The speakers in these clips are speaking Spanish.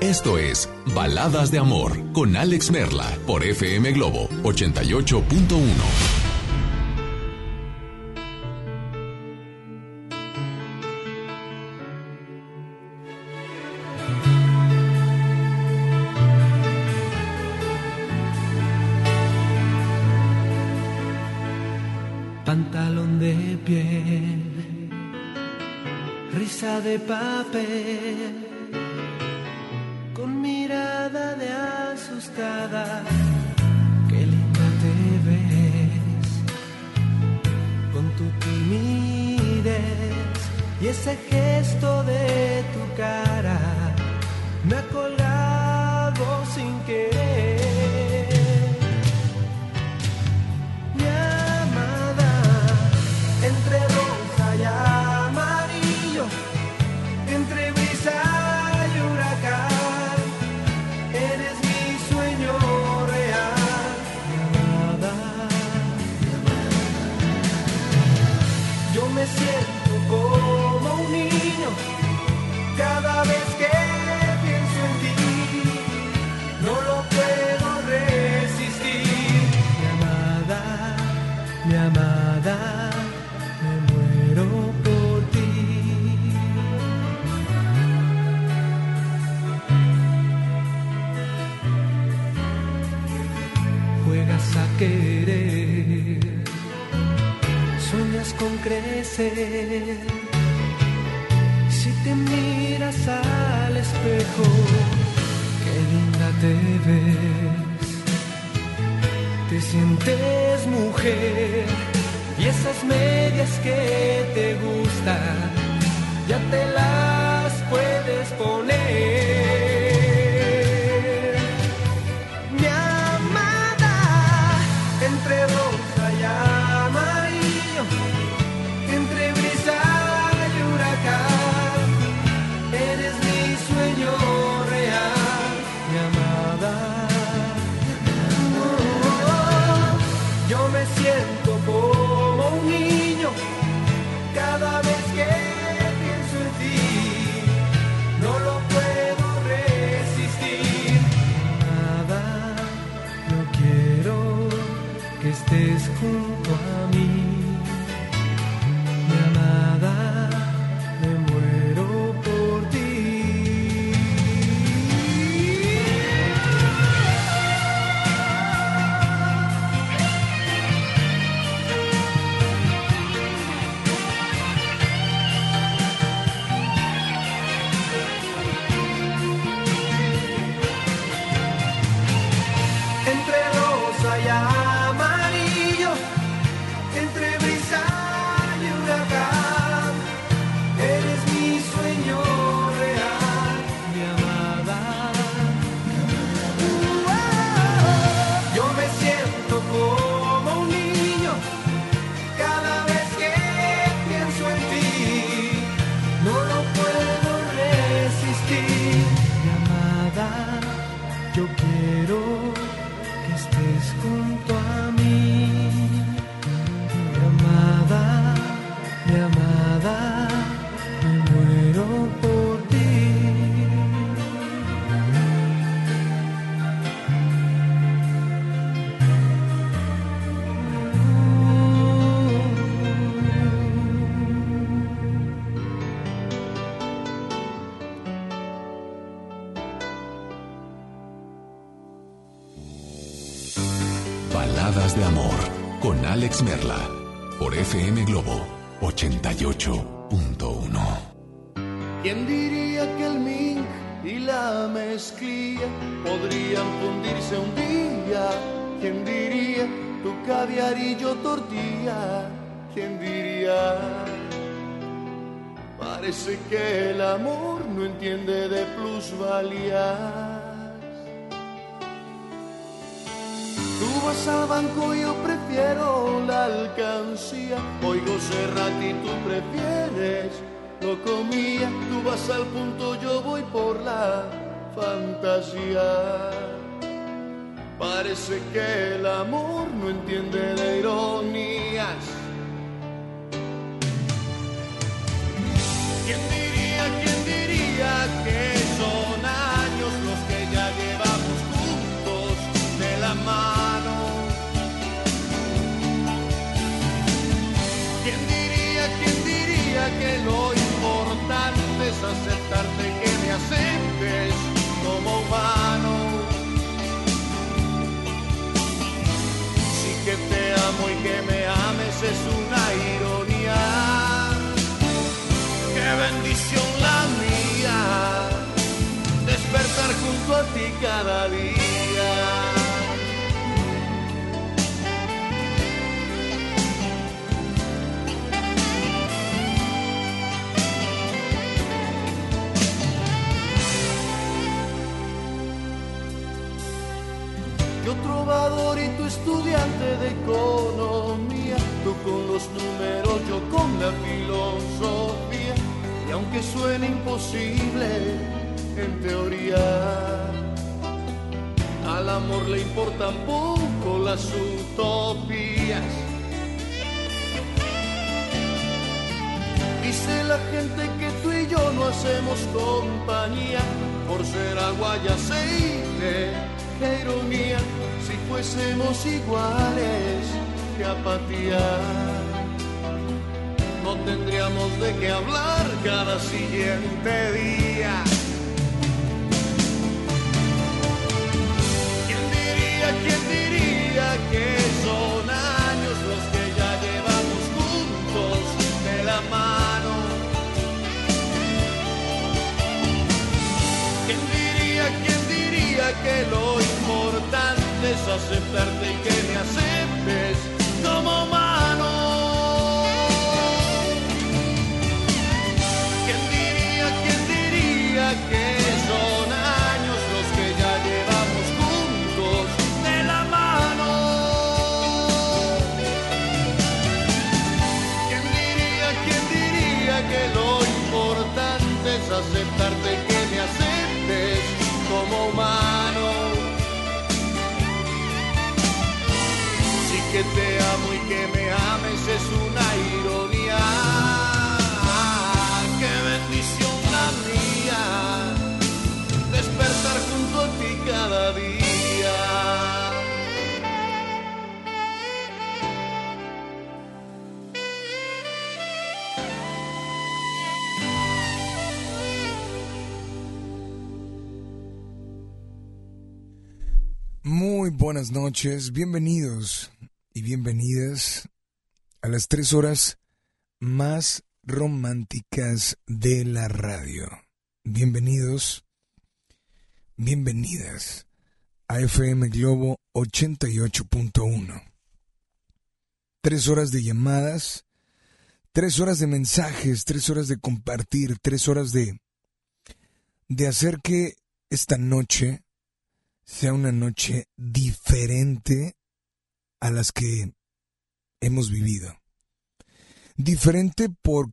esto es Baladas de Amor con Alex Merla por FM Globo 88.1. Pantalón de piel, risa de papel parece que el amor no entiende de plusvalías. Tú vas al banco, yo prefiero la alcancía. Oigo Serrati, tú prefieres lo comía. Tú vas al punto, yo voy por la fantasía. Parece que el amor no entiende de ironías. Es aceptarte que me aceptes como humano? Sí que te amo y que me ames es cada día. Yo trovador y tu estudiante de economía, tú con los números, yo con la filosofía. Y aunque suene imposible en teoría, al amor le importan poco las utopías. Dice la gente que tú y yo no hacemos compañía por ser agua y aceite. Qué ironía si fuésemos iguales, qué apatía. No tendríamos de qué hablar cada siguiente día. Que lo importante es aceptarte y que me aceptes noches, bienvenidos y bienvenidas a las tres horas más románticas de la radio. Bienvenidos, bienvenidas a FM Globo 88.1. Tres horas de llamadas, tres horas de mensajes, tres horas de compartir, tres horas de, de hacer que esta noche sea una noche diferente a las que hemos vivido. Diferente por,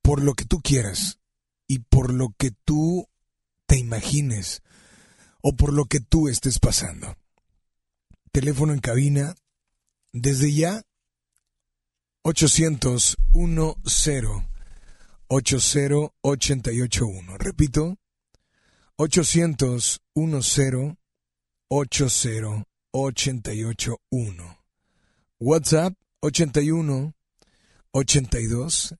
por lo que tú quieras y por lo que tú te imagines o por lo que tú estés pasando. Teléfono en cabina desde ya 800 10 80 881. Repito, 800 10 80 881. WhatsApp 81 82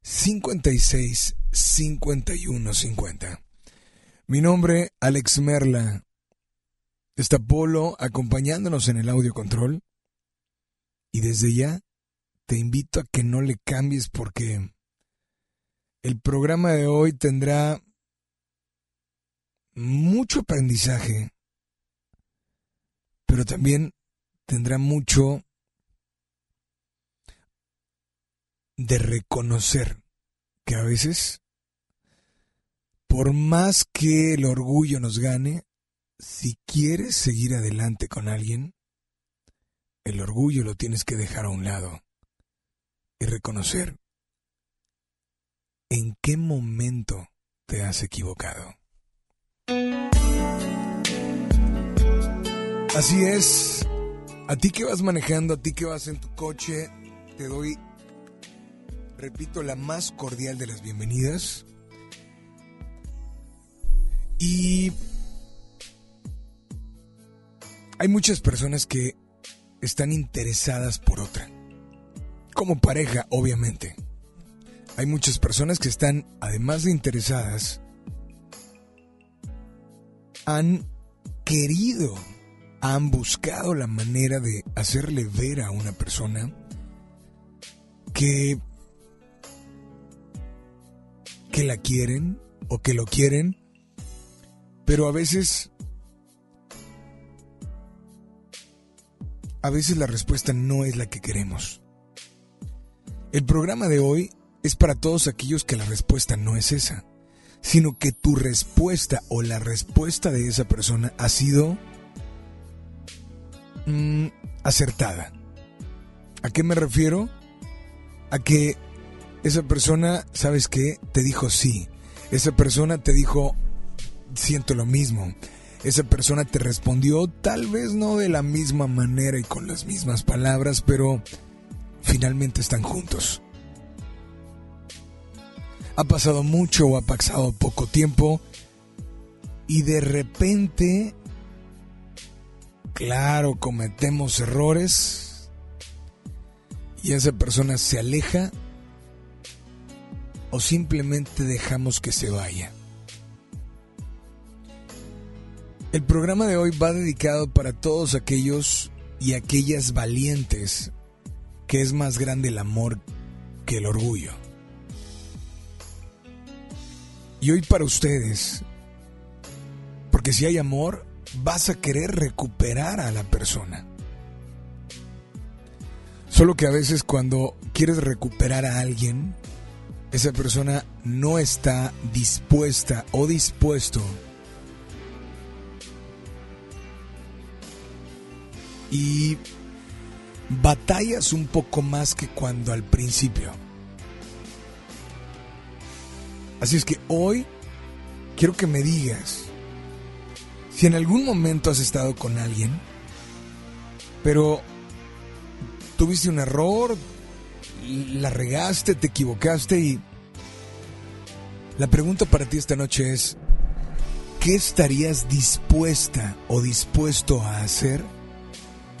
56 51 50. Mi nombre, Alex Merla. Está Polo acompañándonos en el audio control. Y desde ya te invito a que no le cambies porque el programa de hoy tendrá mucho aprendizaje, pero también tendrá mucho de reconocer que a veces, por más que el orgullo nos gane, si quieres seguir adelante con alguien, el orgullo lo tienes que dejar a un lado y reconocer en qué momento te has equivocado. Así es, a ti que vas manejando, a ti que vas en tu coche, te doy, repito, la más cordial de las bienvenidas. Y hay muchas personas que están interesadas por otra. Como pareja, obviamente. Hay muchas personas que están, además de interesadas, han querido, han buscado la manera de hacerle ver a una persona que que la quieren o que lo quieren, pero a veces a veces la respuesta no es la que queremos. El programa de hoy es para todos aquellos que la respuesta no es esa, sino que tu respuesta o la respuesta de esa persona ha sido mm, acertada. ¿A qué me refiero? A que esa persona, ¿sabes qué? Te dijo sí. Esa persona te dijo, siento lo mismo esa persona te respondió, tal vez no de la misma manera y con las mismas palabras, pero finalmente están juntos. Ha pasado mucho o ha pasado poco tiempo y de repente, claro, cometemos errores y esa persona se aleja o simplemente dejamos que se vaya. El programa de hoy va dedicado para todos aquellos y aquellas valientes que es más grande el amor que el orgullo. Y hoy para ustedes, porque si hay amor, vas a querer recuperar a la persona. Solo que a veces cuando quieres recuperar a alguien, esa persona no está dispuesta o dispuesto y batallas un poco más que cuando al principio. Así es que hoy quiero que me digas si en algún momento has estado con alguien, pero tuviste un error, la regaste, te equivocaste y la pregunta para ti esta noche es, ¿qué estarías dispuesta o dispuesto a hacer?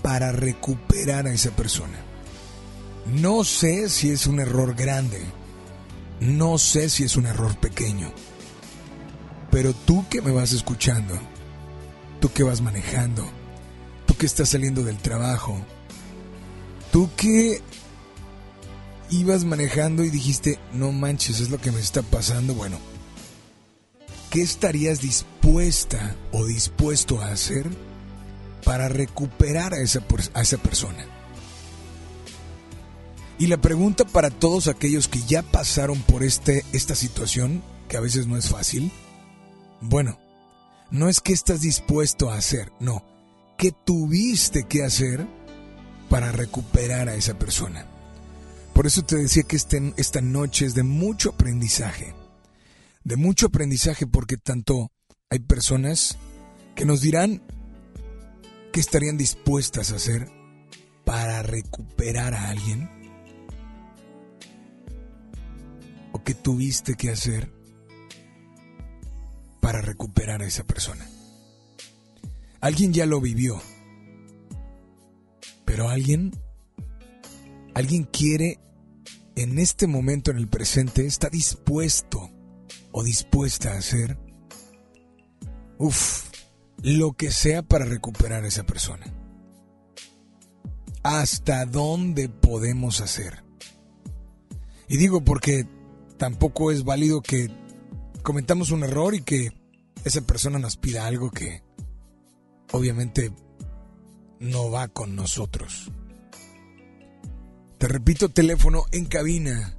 para recuperar a esa persona. No sé si es un error grande, no sé si es un error pequeño, pero tú que me vas escuchando, tú que vas manejando, tú que estás saliendo del trabajo, tú que ibas manejando y dijiste, no manches, es lo que me está pasando, bueno, ¿qué estarías dispuesta o dispuesto a hacer? para recuperar a esa, a esa persona. Y la pregunta para todos aquellos que ya pasaron por este, esta situación, que a veces no es fácil, bueno, no es que estás dispuesto a hacer, no, ¿qué tuviste que hacer para recuperar a esa persona? Por eso te decía que este, esta noche es de mucho aprendizaje, de mucho aprendizaje porque tanto hay personas que nos dirán, ¿Qué estarían dispuestas a hacer para recuperar a alguien? ¿O qué tuviste que hacer para recuperar a esa persona? Alguien ya lo vivió, pero alguien, alguien quiere en este momento, en el presente, está dispuesto o dispuesta a hacer, uff, lo que sea para recuperar a esa persona. ¿Hasta dónde podemos hacer? Y digo porque tampoco es válido que cometamos un error y que esa persona nos pida algo que obviamente no va con nosotros. Te repito, teléfono en cabina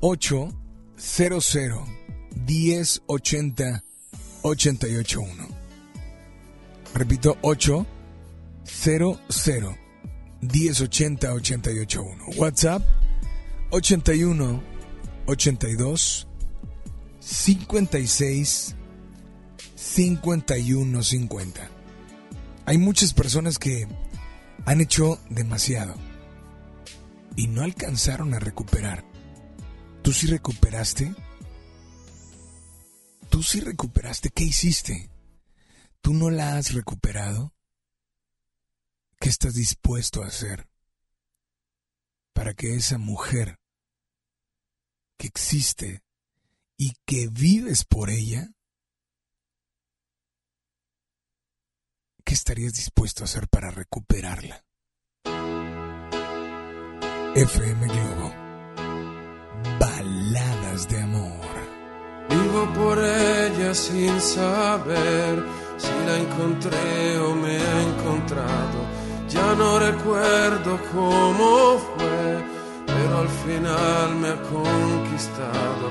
800 1080 881. Repito, 800 1080 881. WhatsApp 81 82 56 51 50. Hay muchas personas que han hecho demasiado y no alcanzaron a recuperar. ¿Tú sí recuperaste? ¿Tú sí recuperaste? ¿Qué hiciste? ¿Tú no la has recuperado? ¿Qué estás dispuesto a hacer para que esa mujer que existe y que vives por ella, ¿qué estarías dispuesto a hacer para recuperarla? FM Globo. Baladas de amor. Vivo por ella sin saber si la encontré o me ha encontrado. Ya no recuerdo cómo fue, pero al final me ha conquistado.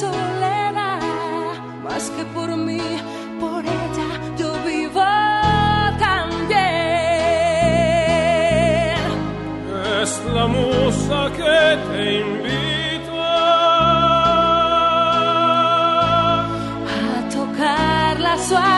soledad. Más que por mí, por ella yo vivo también. Es la musa que te invita a tocar la suave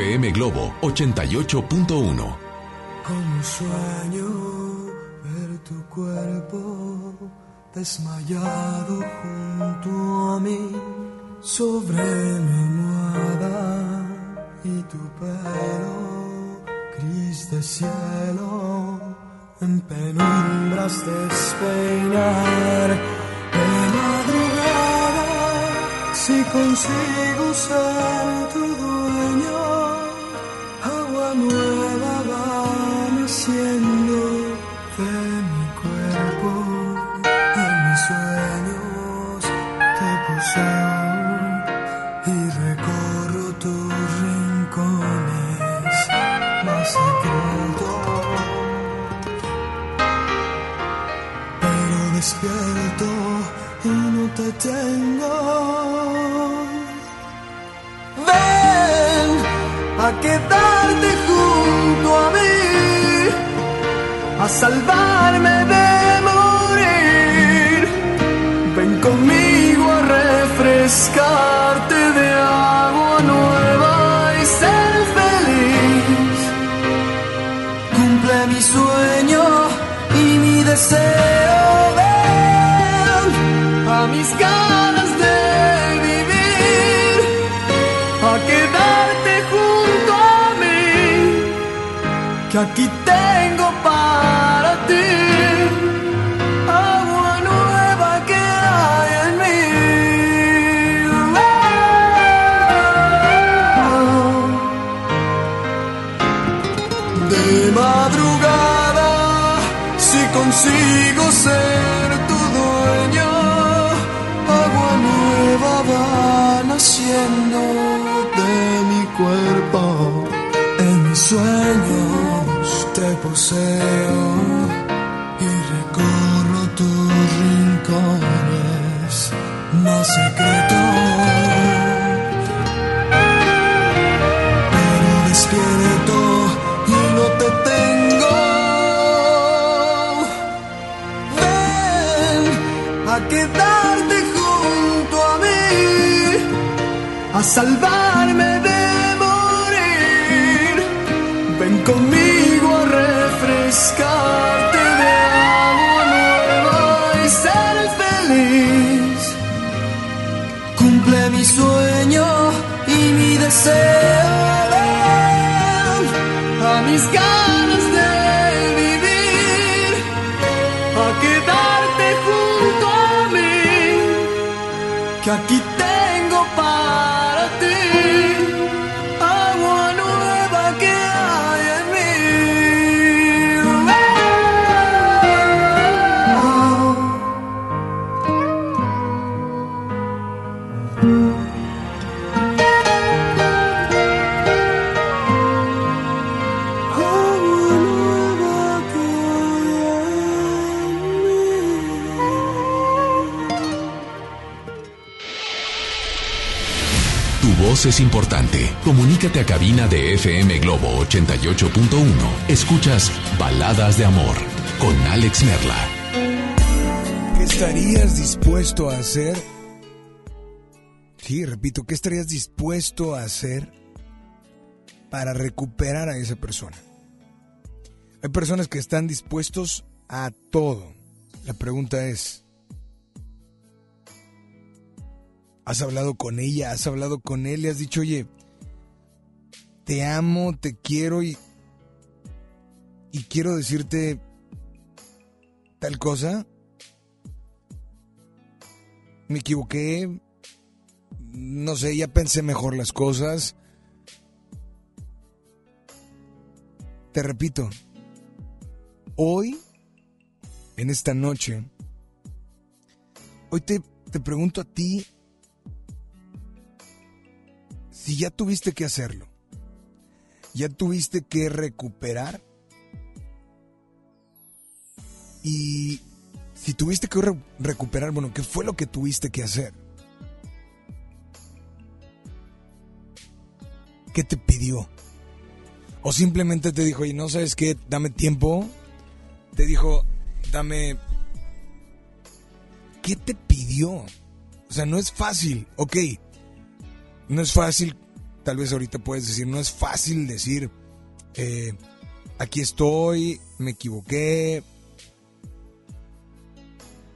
FM Globo 88.1. Como sueño ver tu cuerpo consigo ser tu dueño, agua nueva va naciendo de mi cuerpo. En mis sueños te poseo y recorro tus rincones más secretos. A salvarme de morir. Ven conmigo a refrescarte de agua nueva y ser feliz. Cumple mi sueño y mi deseo. Ven a mis ganas de vivir, a quedarte junto a mí, que aquí es importante. Comunícate a cabina de FM Globo 88.1. Escuchas Baladas de Amor con Alex Merla. ¿Qué estarías dispuesto a hacer? Sí, repito, ¿qué estarías dispuesto a hacer para recuperar a esa persona? Hay personas que están dispuestos a todo. La pregunta es, ¿has hablado con ella? ¿Has hablado con él? ¿Le has dicho, oye, te amo, te quiero y, y quiero decirte tal cosa? me equivoqué, no sé, ya pensé mejor las cosas. Te repito, hoy, en esta noche, hoy te, te pregunto a ti si ya tuviste que hacerlo, ya tuviste que recuperar y si tuviste que re recuperar, bueno, ¿qué fue lo que tuviste que hacer? ¿Qué te pidió? O simplemente te dijo, y no sabes qué, dame tiempo. Te dijo, dame... ¿Qué te pidió? O sea, no es fácil, ok. No es fácil tal vez ahorita puedes decir, no es fácil decir, eh, aquí estoy, me equivoqué,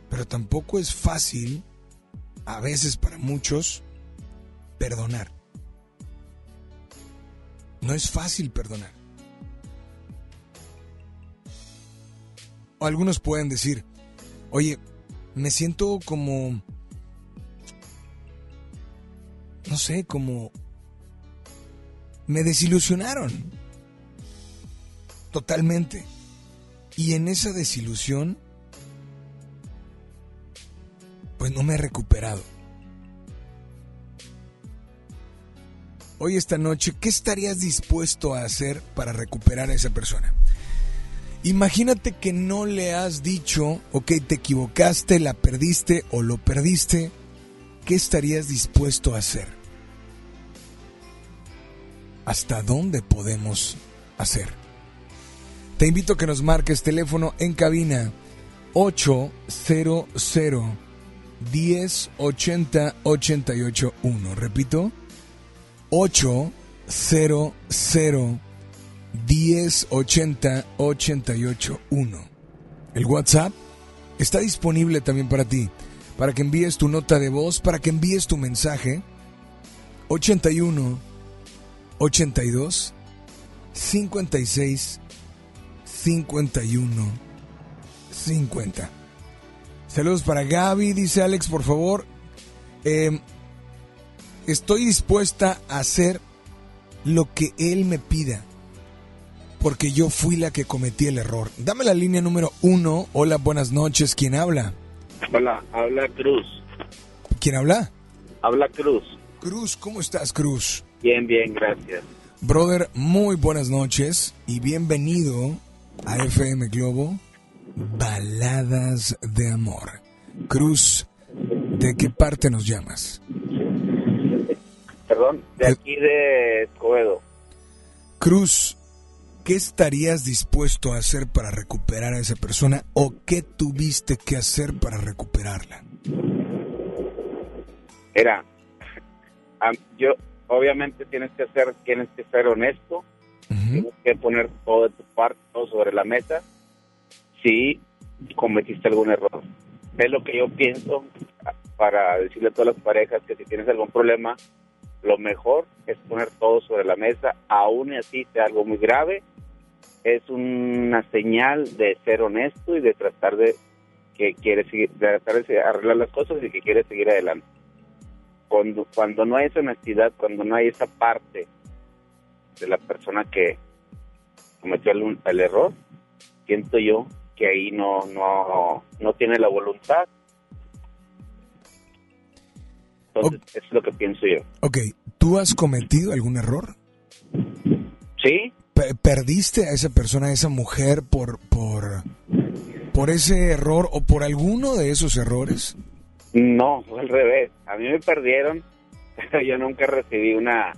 pero tampoco es fácil, a veces para muchos, perdonar. No es fácil perdonar. Algunos pueden decir, oye, me siento como, no sé, como me desilusionaron totalmente. Y en esa desilusión, pues no me he recuperado. Hoy esta noche, ¿qué estarías dispuesto a hacer para recuperar a esa persona? Imagínate que no le has dicho, ok, te equivocaste, la perdiste o lo perdiste, ¿qué estarías dispuesto a hacer? ¿Hasta dónde podemos hacer? Te invito a que nos marques teléfono en cabina 800 1080 881. Repito, 800 1080 881. El WhatsApp está disponible también para ti, para que envíes tu nota de voz, para que envíes tu mensaje. 81 82 56 51 50. Saludos para Gaby, dice Alex, por favor. Eh, estoy dispuesta a hacer lo que él me pida, porque yo fui la que cometí el error. Dame la línea número uno. Hola, buenas noches. ¿Quién habla? Hola, habla Cruz. ¿Quién habla? Habla Cruz. Cruz, ¿cómo estás, Cruz? Bien, bien, gracias. Brother, muy buenas noches y bienvenido a FM Globo Baladas de Amor. Cruz, ¿de qué parte nos llamas? Perdón, de aquí de Escobedo. Cruz, ¿qué estarías dispuesto a hacer para recuperar a esa persona o qué tuviste que hacer para recuperarla? Era, yo, obviamente tienes que hacer, tienes que ser honesto, Ujú. tienes que poner todo de tu parte, todo sobre la mesa, si cometiste algún error. Es lo que yo pienso para decirle a todas las parejas que si tienes algún problema, lo mejor es poner todo sobre la mesa, aún así sea algo muy grave, es una señal de ser honesto y de tratar de que quieres seguir, de tratar de arreglar las cosas y que quieres seguir adelante. Cuando, cuando no hay esa honestidad, cuando no hay esa parte de la persona que cometió el, el error, siento yo que ahí no, no, no tiene la voluntad. Entonces, es lo que pienso yo. Ok, ¿tú has cometido algún error? ¿Sí? Pe- ¿Perdiste a esa persona, a esa mujer por, por, por ese error o por alguno de esos errores? No, fue al revés. A mí me perdieron, pero yo nunca recibí una,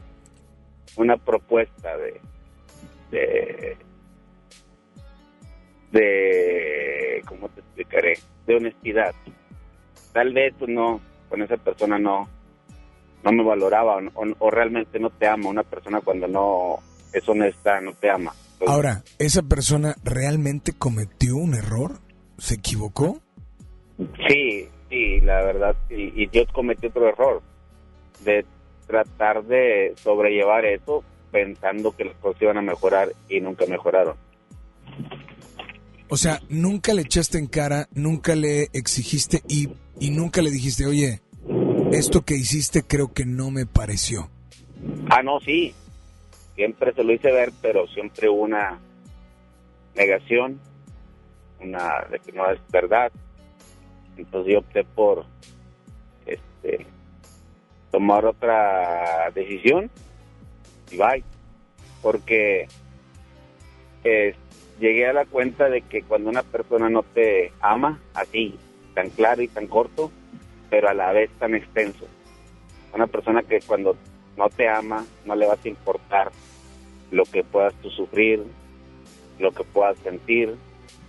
una propuesta de, de, de, ¿cómo te explicaré? De honestidad. Tal vez pues, no, con esa persona no, no me valoraba o, o- o realmente no te ama. Una persona cuando no es honesta no te ama. Entonces, Ahora, ¿esa persona realmente cometió un error? ¿Se equivocó? Sí, sí, la verdad, sí. Y yo cometí otro error de tratar de sobrellevar eso pensando que las cosas iban a mejorar y nunca mejoraron. O sea, nunca le echaste en cara, nunca le exigiste y, y nunca le dijiste, oye, esto que hiciste creo que no me pareció. Ah, no, sí. Siempre se lo hice ver, pero siempre una negación, una de que no es verdad. Entonces yo opté por este tomar otra decisión. Y bye. Porque eh, llegué a la cuenta de que cuando una persona no te ama así, tan claro y tan corto, pero a la vez tan extenso, una persona que cuando no te ama, no le vas a importar lo que puedas tú sufrir, lo que puedas sentir,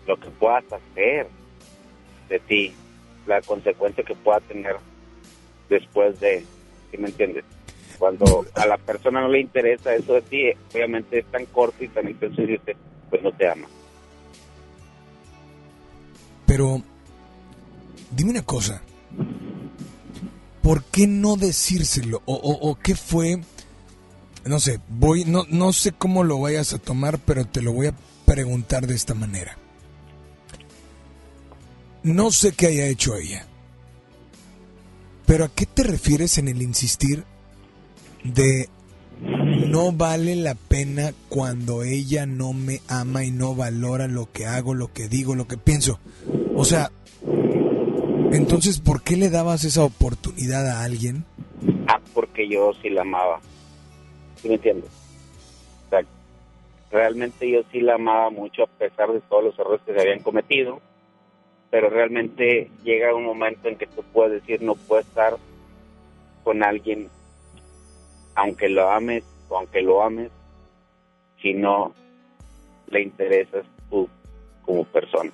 lo que puedas hacer de ti, la consecuencia que pueda tener después de, ¿sí me entiendes? Cuando a la persona no le interesa eso de ti, obviamente es tan corto y tan intenso y dice, pues no te ama. Pero, dime una cosa. ¿Por qué no decírselo? ¿O, o, o qué fue? No sé, voy, no, no sé cómo lo vayas a tomar, pero te lo voy a preguntar de esta manera. No sé qué haya hecho ella. Pero ¿a qué te refieres en el insistir de no vale la pena cuando ella no me ama y no valora lo que hago, lo que digo, lo que pienso? O sea, entonces, ¿por qué le dabas esa oportunidad a alguien? Ah, porque yo sí la amaba. ¿Sí me entiendes? Realmente yo sí la amaba mucho a pesar de todos los errores que se habían cometido pero realmente llega un momento en que tú puedes decir no puedo estar con alguien aunque lo ames o aunque lo ames si no le interesas tú como persona.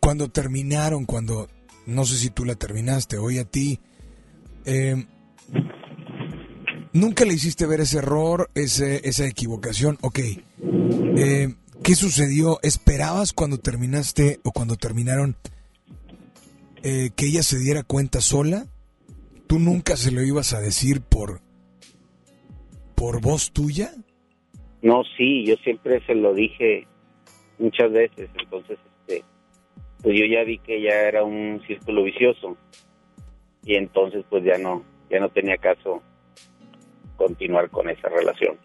Cuando terminaron, cuando no sé si tú la terminaste, hoy a ti, eh, nunca le hiciste ver ese error, ese, esa equivocación, ok. Eh, ¿Qué sucedió? ¿Esperabas cuando terminaste o cuando terminaron eh, que ella se diera cuenta sola? ¿Tú nunca se lo ibas a decir por, por voz tuya? No, sí, yo siempre se lo dije muchas veces, entonces este, pues yo ya vi que ya era un círculo vicioso y entonces pues ya no, ya no tenía caso continuar con esa relación.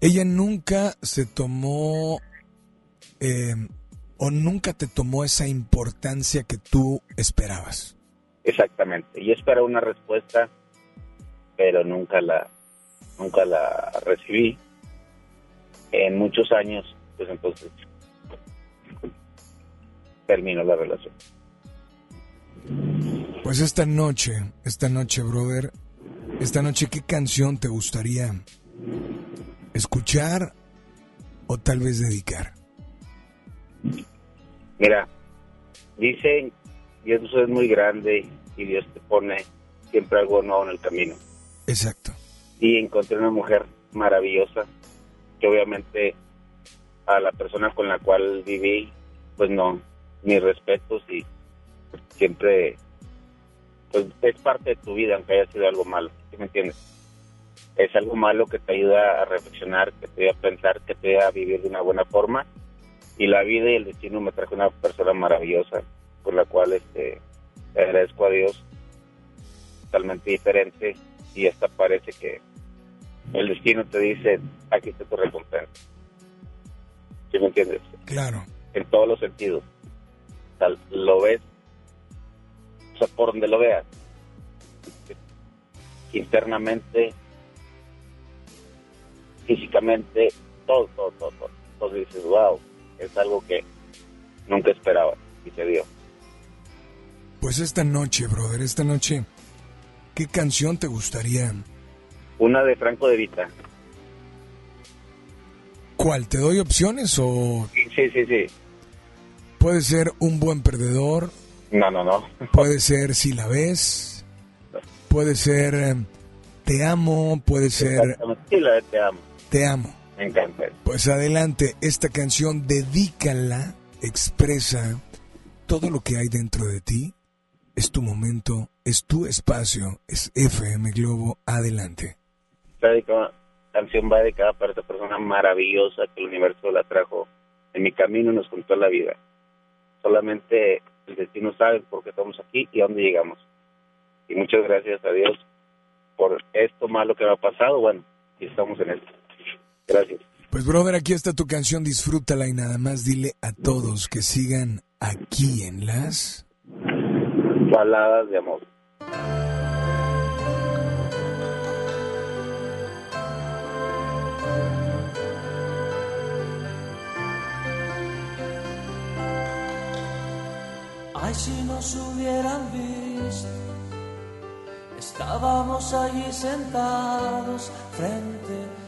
Ella nunca se tomó eh, o nunca te tomó esa importancia que tú esperabas. Exactamente. Yo esperaba una respuesta, pero nunca la, nunca la recibí. En muchos años, pues entonces terminó la relación. Pues esta noche, esta noche, brother, esta noche, ¿qué canción te gustaría escuchar o tal vez dedicar? Mira, dicen, Dios es muy grande y Dios te pone siempre algo nuevo en el camino. Exacto. Y encontré una mujer maravillosa, que obviamente a la persona con la cual viví, pues no, mis respetos y siempre, pues es parte de tu vida, aunque haya sido algo malo, ¿sí me entiendes? Es algo malo que te ayuda a reflexionar, que te ayuda a pensar, que te ayuda a vivir de una buena forma. Y la vida y el destino me trajo una persona maravillosa, por la cual este, agradezco a Dios, totalmente diferente. Y hasta parece que el destino te dice, aquí está tu recompensa. ¿Sí me entiendes? Claro. En todos los sentidos. lo ves, o sea, por donde lo veas. Internamente físicamente, todo, todo, todo, todo. Entonces dices, wow, es algo que nunca esperaba y se dio. Pues esta noche, brother, esta noche, ¿qué canción te gustaría? Una de Franco de Vita. ¿Cuál? ¿Te doy opciones o...? Sí, sí, sí. Puede ser Un Buen Perdedor. No, no, no. Puede ser Si la ves. Puede ser eh, Te amo. Puede ser... Sí, la de Te amo. Te amo. Me encanta. Pues adelante, esta canción dedícala, expresa todo lo que hay dentro de ti. Es tu momento, es tu espacio, es FM Globo, adelante. Esta canción va dedicada para esta persona maravillosa que el universo la trajo en mi camino y nos contó la vida. Solamente el destino sabe por qué estamos aquí y a dónde llegamos. Y muchas gracias a Dios por esto malo que me ha pasado. Bueno, y estamos en esto. Gracias. Pues brother, aquí está tu canción, disfrútala y nada más dile a todos que sigan aquí en las baladas de amor. Ay, si nos hubieran visto, estábamos allí sentados frente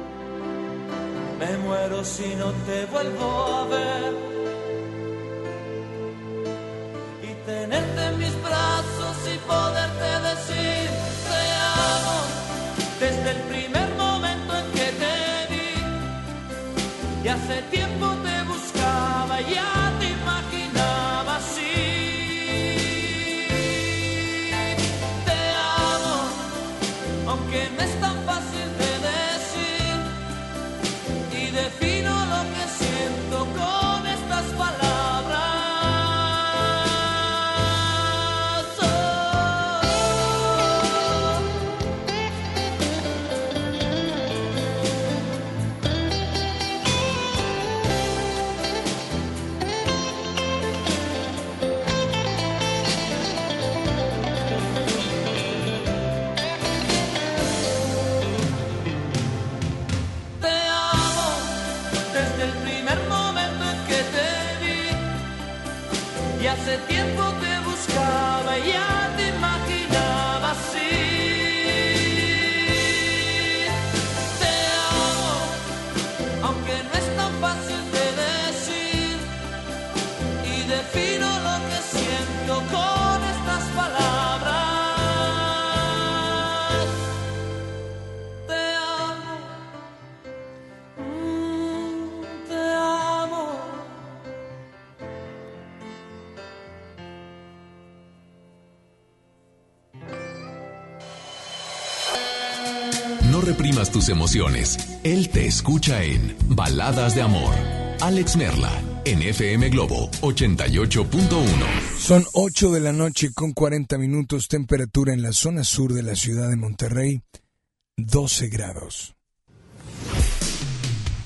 Me muero si no te vuelvo a ver. Y tenerte en mis brazos y poderte decir emociones. Él te escucha en Baladas de Amor. Alex Merla, en FM Globo 88.1. Son 8 de la noche con 40 minutos, temperatura en la zona sur de la ciudad de Monterrey, 12 grados.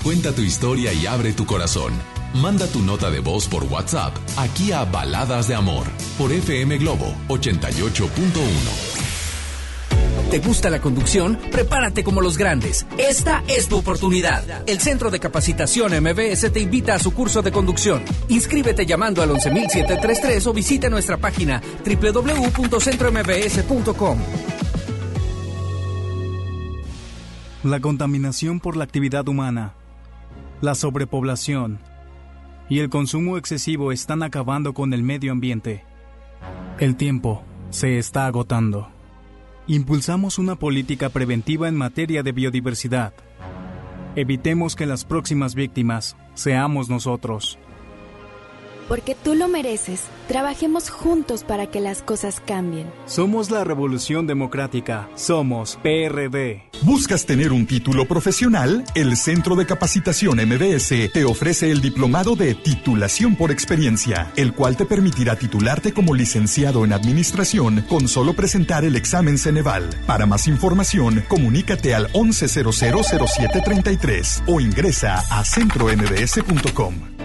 Cuenta tu historia y abre tu corazón. Manda tu nota de voz por WhatsApp aquí a Baladas de Amor por FM Globo 88.1. ¿Te gusta la conducción? Prepárate como los grandes. Esta es tu oportunidad. El Centro de Capacitación MBS te invita a su curso de conducción. Inscríbete llamando al 11733 o visita nuestra página www.centrombs.com. La contaminación por la actividad humana, la sobrepoblación y el consumo excesivo están acabando con el medio ambiente. El tiempo se está agotando. Impulsamos una política preventiva en materia de biodiversidad. Evitemos que las próximas víctimas seamos nosotros. Porque tú lo mereces, trabajemos juntos para que las cosas cambien. Somos la Revolución Democrática. Somos PRD. ¿Buscas tener un título profesional? El Centro de Capacitación MBS te ofrece el diplomado de titulación por experiencia, el cual te permitirá titularte como licenciado en administración con solo presentar el examen Ceneval. Para más información, comunícate al 11000733 o ingresa a centrombs.com.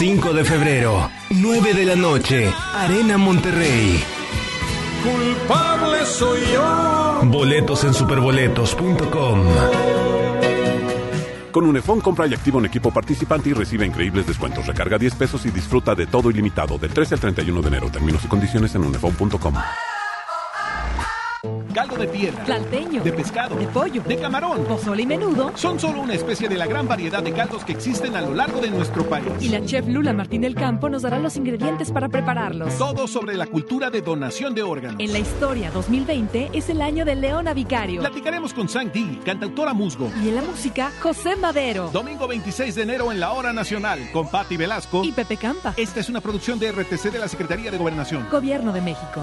5 de febrero, 9 de la noche, Arena Monterrey. Culpable soy yo. Boletos en superboletos.com. Con Unifón compra y activa un equipo participante y recibe increíbles descuentos. Recarga 10 pesos y disfruta de todo ilimitado del 13 al 31 de enero. Términos y condiciones en unifón.com. Caldo de piedra, Salteño. de pescado, de pollo, de camarón, pozole y menudo son solo una especie de la gran variedad de caldos que existen a lo largo de nuestro país. Y la chef Lula Martín del Campo nos dará los ingredientes para prepararlos. Todo sobre la cultura de donación de órganos. En la historia 2020 es el año de Leona Vicario. Platicaremos con Sang Di, cantautora musgo. Y en la música, José Madero. Domingo 26 de enero en la Hora Nacional con Patti Velasco y Pepe Campa. Esta es una producción de RTC de la Secretaría de Gobernación. Gobierno de México.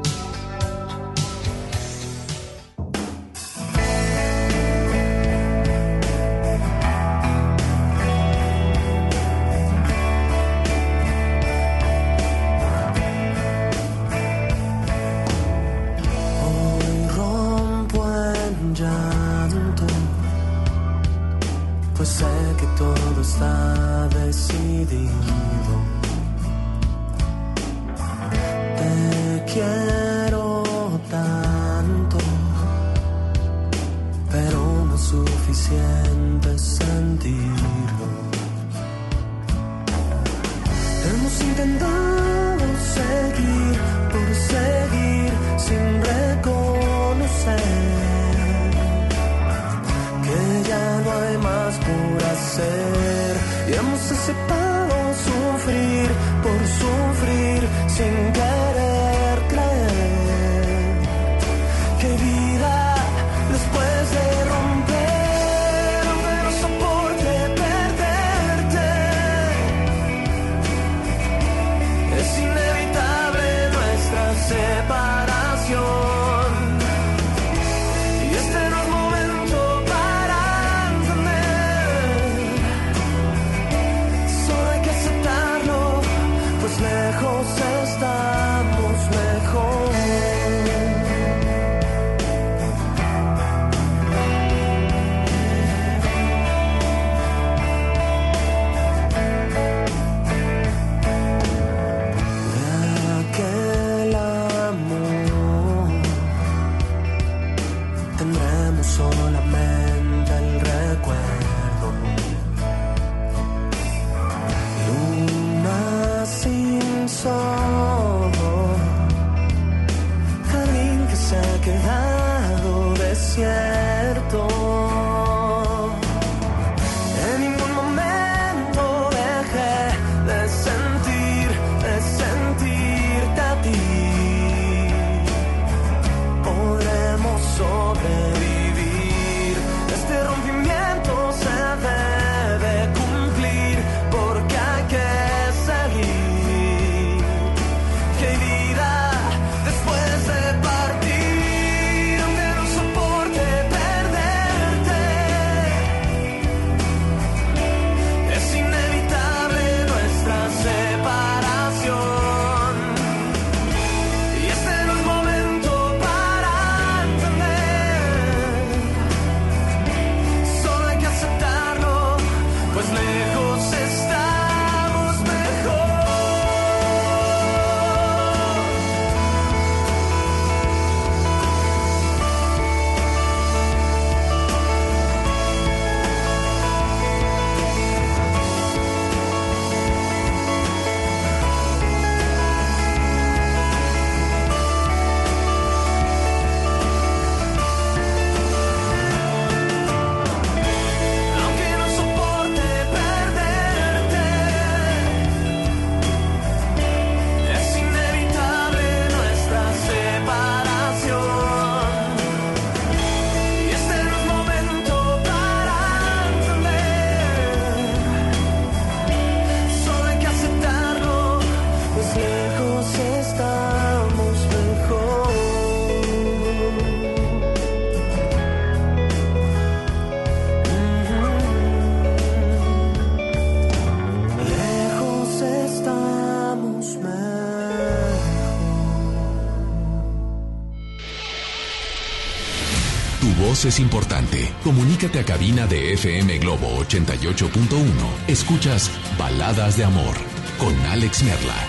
es importante. Comunícate a cabina de FM Globo 88.1. Escuchas Baladas de Amor con Alex Merla.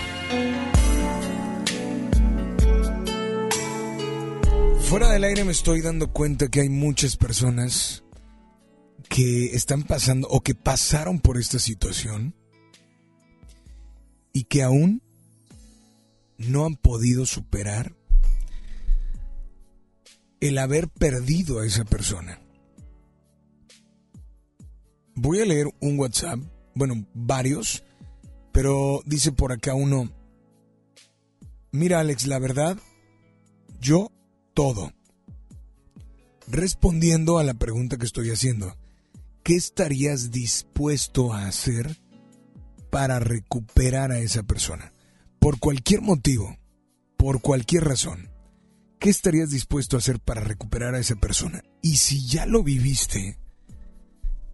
Fuera del aire me estoy dando cuenta que hay muchas personas que están pasando o que pasaron por esta situación y que aún no han podido superar el haber perdido a esa persona. Voy a leer un WhatsApp, bueno, varios, pero dice por acá uno, mira Alex, la verdad, yo todo. Respondiendo a la pregunta que estoy haciendo, ¿qué estarías dispuesto a hacer para recuperar a esa persona? Por cualquier motivo, por cualquier razón. ¿Qué estarías dispuesto a hacer para recuperar a esa persona? Y si ya lo viviste,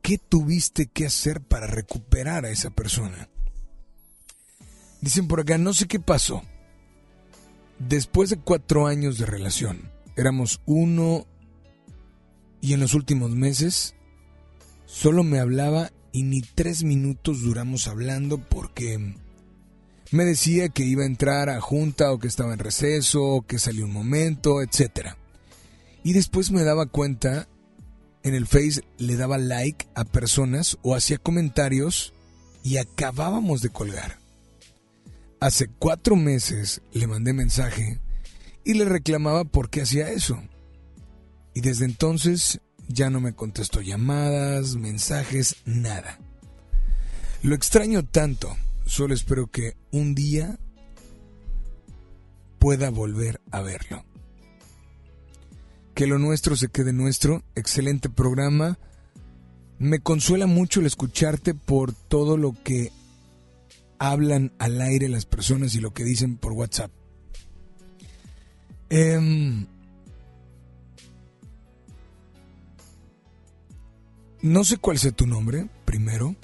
¿qué tuviste que hacer para recuperar a esa persona? Dicen por acá, no sé qué pasó. Después de cuatro años de relación, éramos uno y en los últimos meses solo me hablaba y ni tres minutos duramos hablando porque me decía que iba a entrar a junta o que estaba en receso, o que salió un momento, etc. Y después me daba cuenta, en el Face le daba like a personas o hacía comentarios y acabábamos de colgar. Hace cuatro meses le mandé mensaje y le reclamaba por qué hacía eso. Y desde entonces ya no me contestó llamadas, mensajes, nada. Lo extraño tanto Solo espero que un día pueda volver a verlo. Que lo nuestro se quede nuestro. Excelente programa. Me consuela mucho el escucharte por todo lo que hablan al aire las personas y lo que dicen por WhatsApp. Em, no sé cuál sea tu nombre, primero.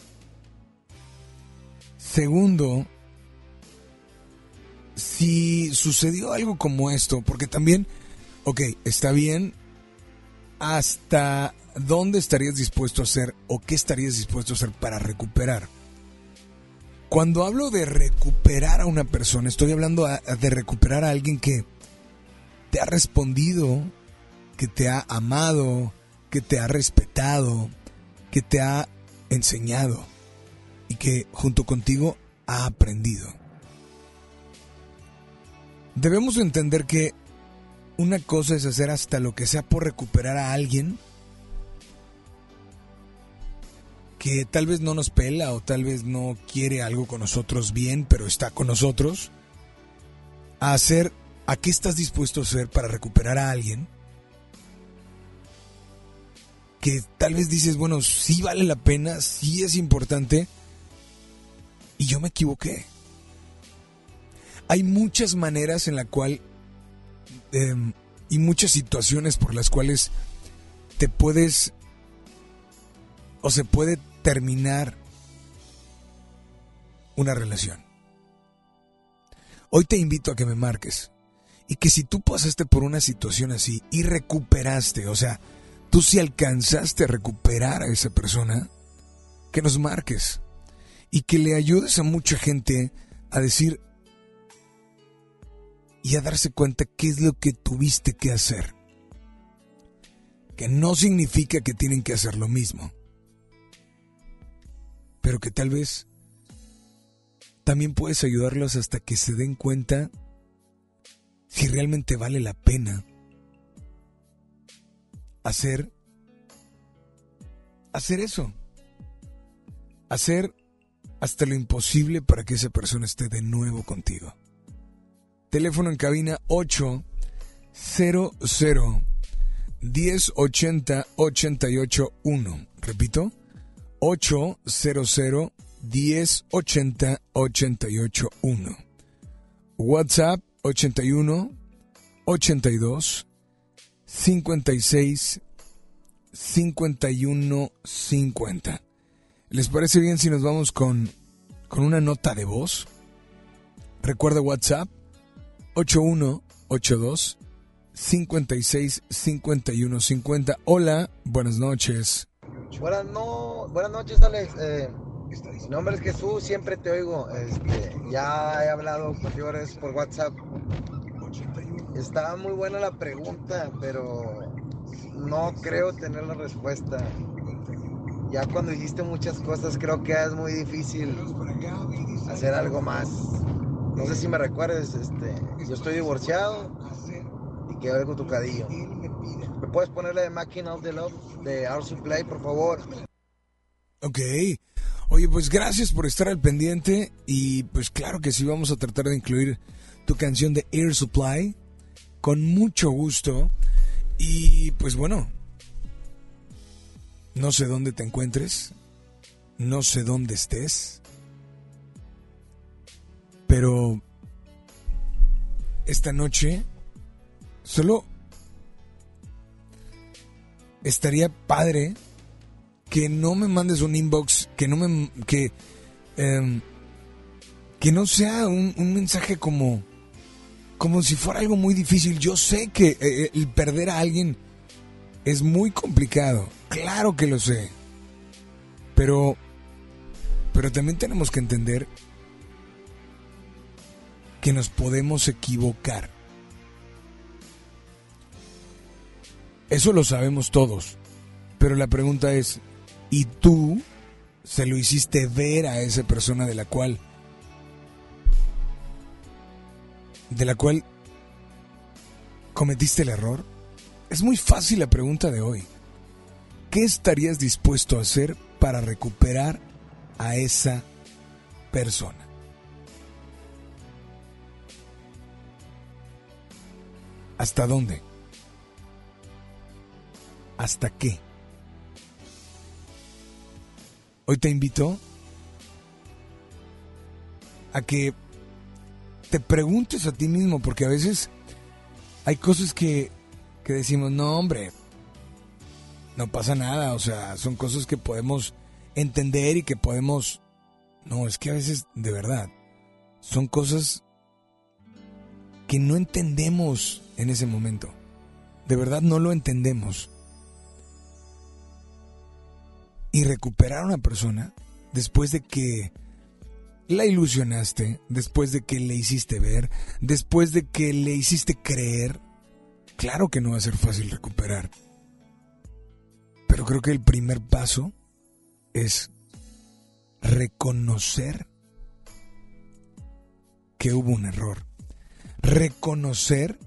Segundo, si sucedió algo como esto, porque también, ok, está bien, ¿hasta dónde estarías dispuesto a hacer o qué estarías dispuesto a hacer para recuperar? Cuando hablo de recuperar a una persona, estoy hablando de recuperar a alguien que te ha respondido, que te ha amado, que te ha respetado, que te ha enseñado y que junto contigo ha aprendido. Debemos entender que una cosa es hacer hasta lo que sea por recuperar a alguien que tal vez no nos pela o tal vez no quiere algo con nosotros bien, pero está con nosotros, a hacer a qué estás dispuesto a hacer para recuperar a alguien que tal vez dices, bueno, sí vale la pena, sí es importante, y yo me equivoqué. Hay muchas maneras en la cual em, y muchas situaciones por las cuales te puedes o se puede terminar una relación. Hoy te invito a que me marques y que si tú pasaste por una situación así y recuperaste, o sea, tú si alcanzaste a recuperar a esa persona, que nos marques y que le ayudes a mucha gente a decir y a darse cuenta qué es lo que tuviste que hacer. Que no significa que tienen que hacer lo mismo, pero que tal vez también puedes ayudarlos hasta que se den cuenta si realmente vale la pena hacer hacer eso. Hacer hasta lo imposible para que esa persona esté de nuevo contigo. Teléfono en cabina 800 1080 881. Repito, 800 1080 881. WhatsApp 81 82 56 51 50. ¿Les parece bien si nos vamos con, con una nota de voz? Recuerda WhatsApp 8182 56 51 50. Hola, buenas noches. Buenas, no, buenas noches, Alex. Eh, mi nombre es Jesús, siempre te oigo. Este, ya he hablado contigo por WhatsApp. Estaba muy buena la pregunta, pero no creo tener la respuesta. Ya cuando dijiste muchas cosas, creo que es muy difícil hacer algo más. No sé si me recuerdes, este, yo estoy divorciado y quiero algo tu cadillo. ¿Me puedes ponerle de Máquina of the Love de Our Supply, por favor? Ok. Oye, pues gracias por estar al pendiente y pues claro que sí vamos a tratar de incluir tu canción de Air Supply con mucho gusto y pues bueno, no sé dónde te encuentres, no sé dónde estés, pero esta noche solo estaría padre que no me mandes un inbox, que no me que em, que no sea un, mensaje como como si fuera algo muy difícil. Yo sé que eh, eh, el perder a alguien es muy complicado, claro que lo sé. Pero pero también tenemos que entender que nos podemos equivocar. Eso lo sabemos todos. Pero la pregunta es, ¿y tú se lo hiciste ver a esa persona de la cual de la cual cometiste el error? Es muy fácil la pregunta de hoy. ¿Qué estarías dispuesto a hacer para recuperar a esa persona? ¿Hasta dónde? ¿Hasta qué? Hoy te invito a que te preguntes a ti mismo, porque a veces hay cosas que, que decimos, no hombre, no pasa nada, o sea, son cosas que podemos entender y que podemos... No, es que a veces, de verdad, son cosas que no entendemos en ese momento. De verdad no lo entendemos. Y recuperar a una persona después de que la ilusionaste, después de que le hiciste ver, después de que le hiciste creer, claro que no va a ser fácil recuperar. Pero creo que el primer paso es reconocer que hubo un error. Reconocer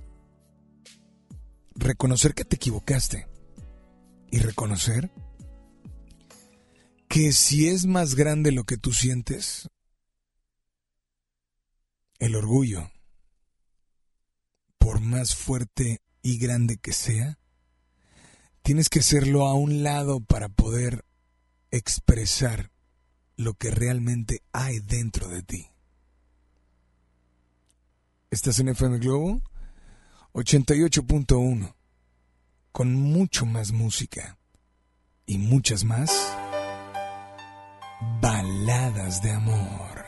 reconocer que te equivocaste y reconocer que si es más grande lo que tú sientes, el orgullo, por más fuerte y grande que sea, tienes que hacerlo a un lado para poder expresar lo que realmente hay dentro de ti. ¿Estás en FM Globo? 88.1, con mucho más música y muchas más baladas de amor.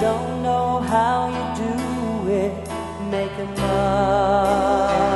don't know how you do it, make a up.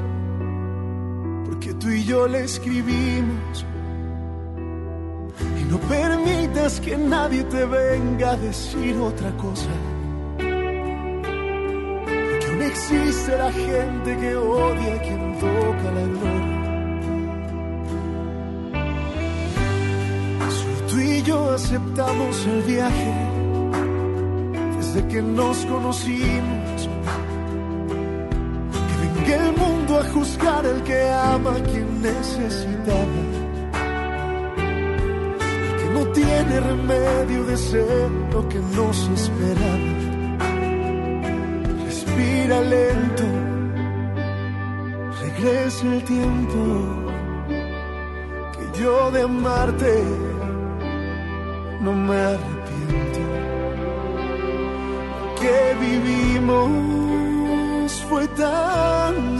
escribimos. Y no permitas que nadie te venga a decir otra cosa. Porque aún existe la gente que odia a quien toca la gloria. Solo tú y yo aceptamos el viaje desde que nos conocimos juzgar el que ama a quien necesitaba. El que no tiene remedio de ser lo que no se esperaba. Respira lento, regresa el tiempo que yo de amarte no me arrepiento. Lo que vivimos fue tan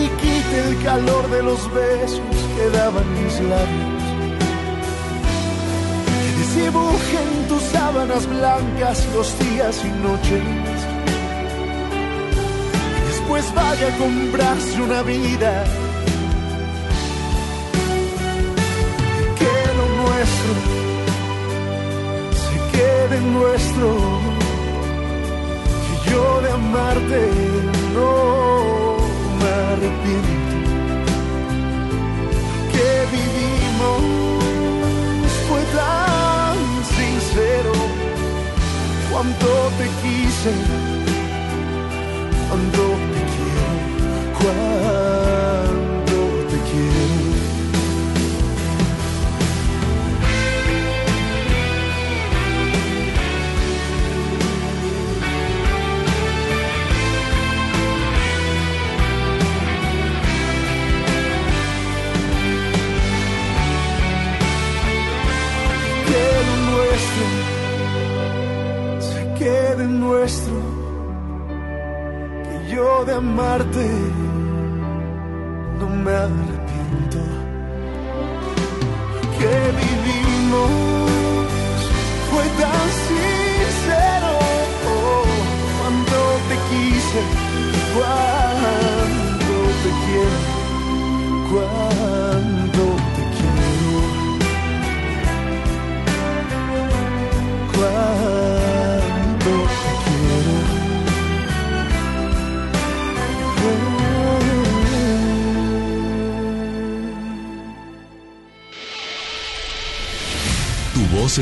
Y quite el calor de los besos que daban mis labios. Que desdibuje en tus sábanas blancas los días y noches. Y después vaya a comprarse una vida. Que lo nuestro quede nuestro. Que yo de amarte no arrepiento. Que vivimos fue tan sincero. Cuánto te quise, cuánto te quiero, cuánto amarte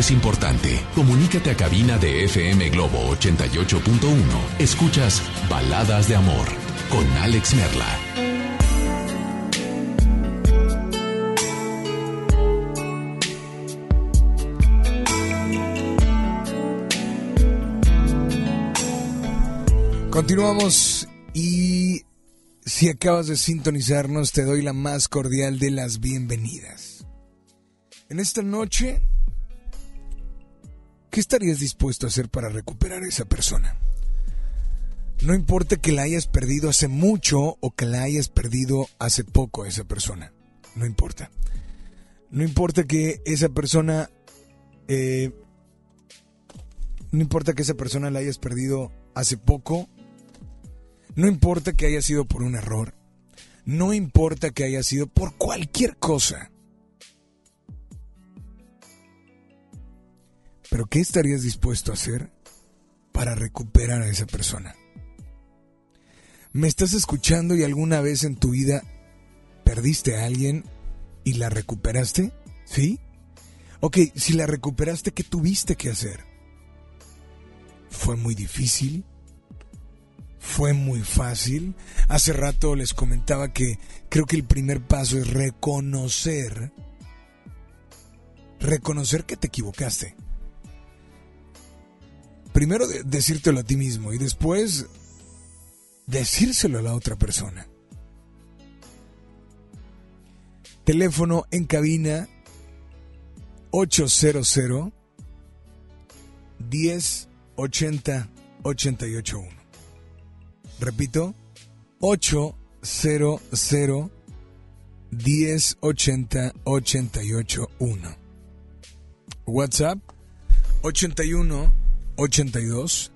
es importante. Comunícate a cabina de FM Globo 88.1. Escuchas Baladas de Amor con Alex Merla. Continuamos y si acabas de sintonizarnos te doy la más cordial de las bienvenidas. En esta noche, ¿qué estarías dispuesto a hacer para recuperar a esa persona? No importa que la hayas perdido hace mucho o que la hayas perdido hace poco a esa persona. No importa. No importa que esa persona... eh, no importa que esa persona la hayas perdido hace poco. No importa que haya sido por un error. No importa que haya sido por cualquier cosa. Pero ¿qué estarías dispuesto a hacer para recuperar a esa persona? ¿Me estás escuchando y alguna vez en tu vida perdiste a alguien y la recuperaste? ¿Sí? Ok, si la recuperaste, ¿qué tuviste que hacer? ¿Fue muy difícil? ¿Fue muy fácil? Hace rato les comentaba que creo que el primer paso es reconocer, reconocer que te equivocaste. Primero de- decírtelo a ti mismo y después decírselo a la otra persona. Teléfono en cabina 800 10 80 881. Repito, 800 10 80 881. WhatsApp 81 82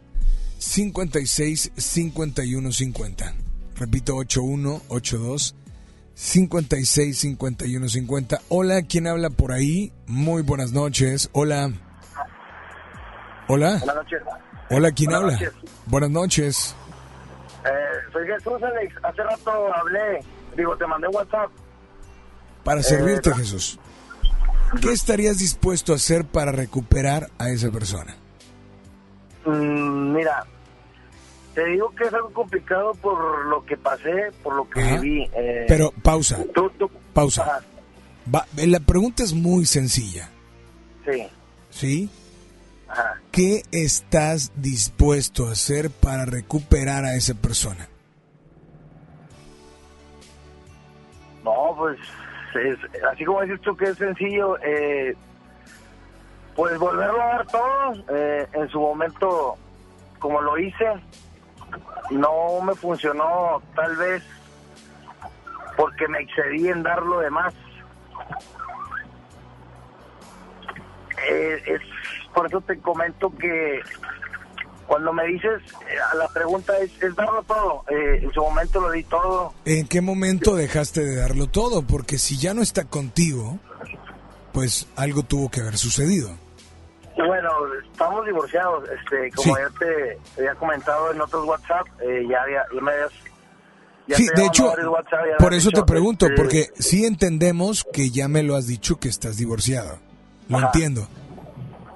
56 51 50. Repito, 81 82 56 51 50. Hola, ¿quién habla por ahí? Muy buenas noches. Hola. Hola. Buenas noches. Hola, ¿quién Buenas habla? noches. Buenas noches. Eh, soy Jesús, Alex. Hace rato hablé, digo, te mandé WhatsApp. Para Eh, servirte, tra- Jesús. ¿Qué estarías dispuesto a hacer para recuperar a esa persona? Mm, mira, te digo que es algo complicado por lo que pasé, por lo que Ajá. viví. eh, Pero pausa, tú- tú- pausa. Va- la pregunta es muy sencilla, sí, ¿sí? ajá. ¿Qué estás dispuesto a hacer para recuperar a esa persona? No, pues, es- así como dices tú que es sencillo, eh, pues volverlo a dar todo. eh, en su momento, como lo hice, no me funcionó tal vez porque me excedí en dar lo demás. Eh, es por eso te comento que cuando me dices, eh, la pregunta es, es darlo todo. Eh, en su momento lo di todo. ¿En qué momento dejaste de darlo todo? Porque si ya no está contigo, pues algo tuvo que haber sucedido. Bueno, estamos divorciados. Este, como Sí. ya te había comentado en otros WhatsApp, eh, ya, había, ya me habías. ya Sí, de hecho, por eso te pregunto, este, porque sí entendemos que ya me lo has dicho que estás divorciado. Lo Ajá. entiendo.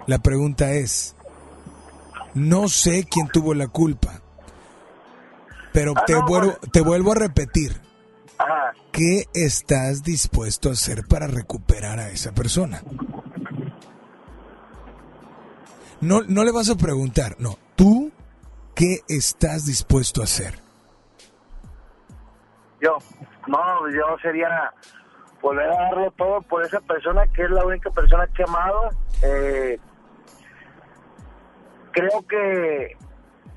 La pregunta es, no sé quién tuvo la culpa, pero Ah, te, no, vuelvo, pues- te vuelvo a repetir. ¿Qué estás dispuesto a hacer para recuperar a esa persona? No, no le vas a preguntar, no, tú, ¿qué estás dispuesto a hacer? Yo, no, yo sería volver a darlo todo por esa persona que es la única persona que he amado. Eh, creo que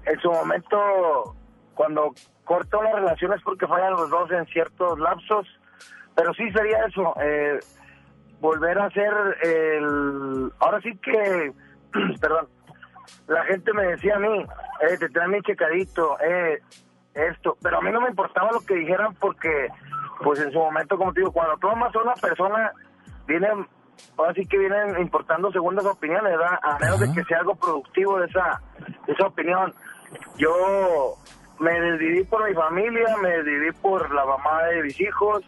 en su momento, cuando corto las relaciones porque fallan los dos en ciertos lapsos, pero sí sería eso, eh, volver a hacer el... Ahora sí que, perdón, la gente me decía a mí, eh, te traen mi checadito, eh, esto, pero a mí no me importaba lo que dijeran porque, pues en su momento, como te digo, cuando tú amas a una persona, vienen, ahora sí que vienen importando segundas opiniones, ¿verdad? A menos de que sea algo productivo de esa, de esa opinión. Yo me desviví por mi familia, me desviví por la mamá de mis hijos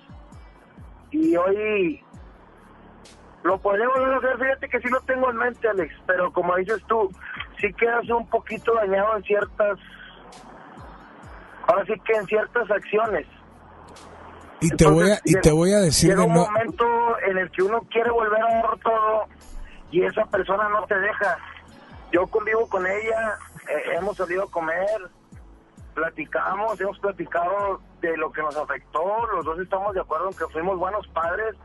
y hoy lo podría volver a hacer, fíjate que sí lo tengo en mente, Alex, pero como dices tú, sí quedas un poquito dañado en ciertas, ahora sí que en ciertas acciones. Y te voy a, y te voy a decir Llega un no, momento en el que uno quiere volver a dar todo y esa persona no te deja. Yo convivo con ella, eh, hemos salido a comer, platicamos, hemos platicado de lo que nos afectó, los dos estamos de acuerdo en que fuimos buenos padres,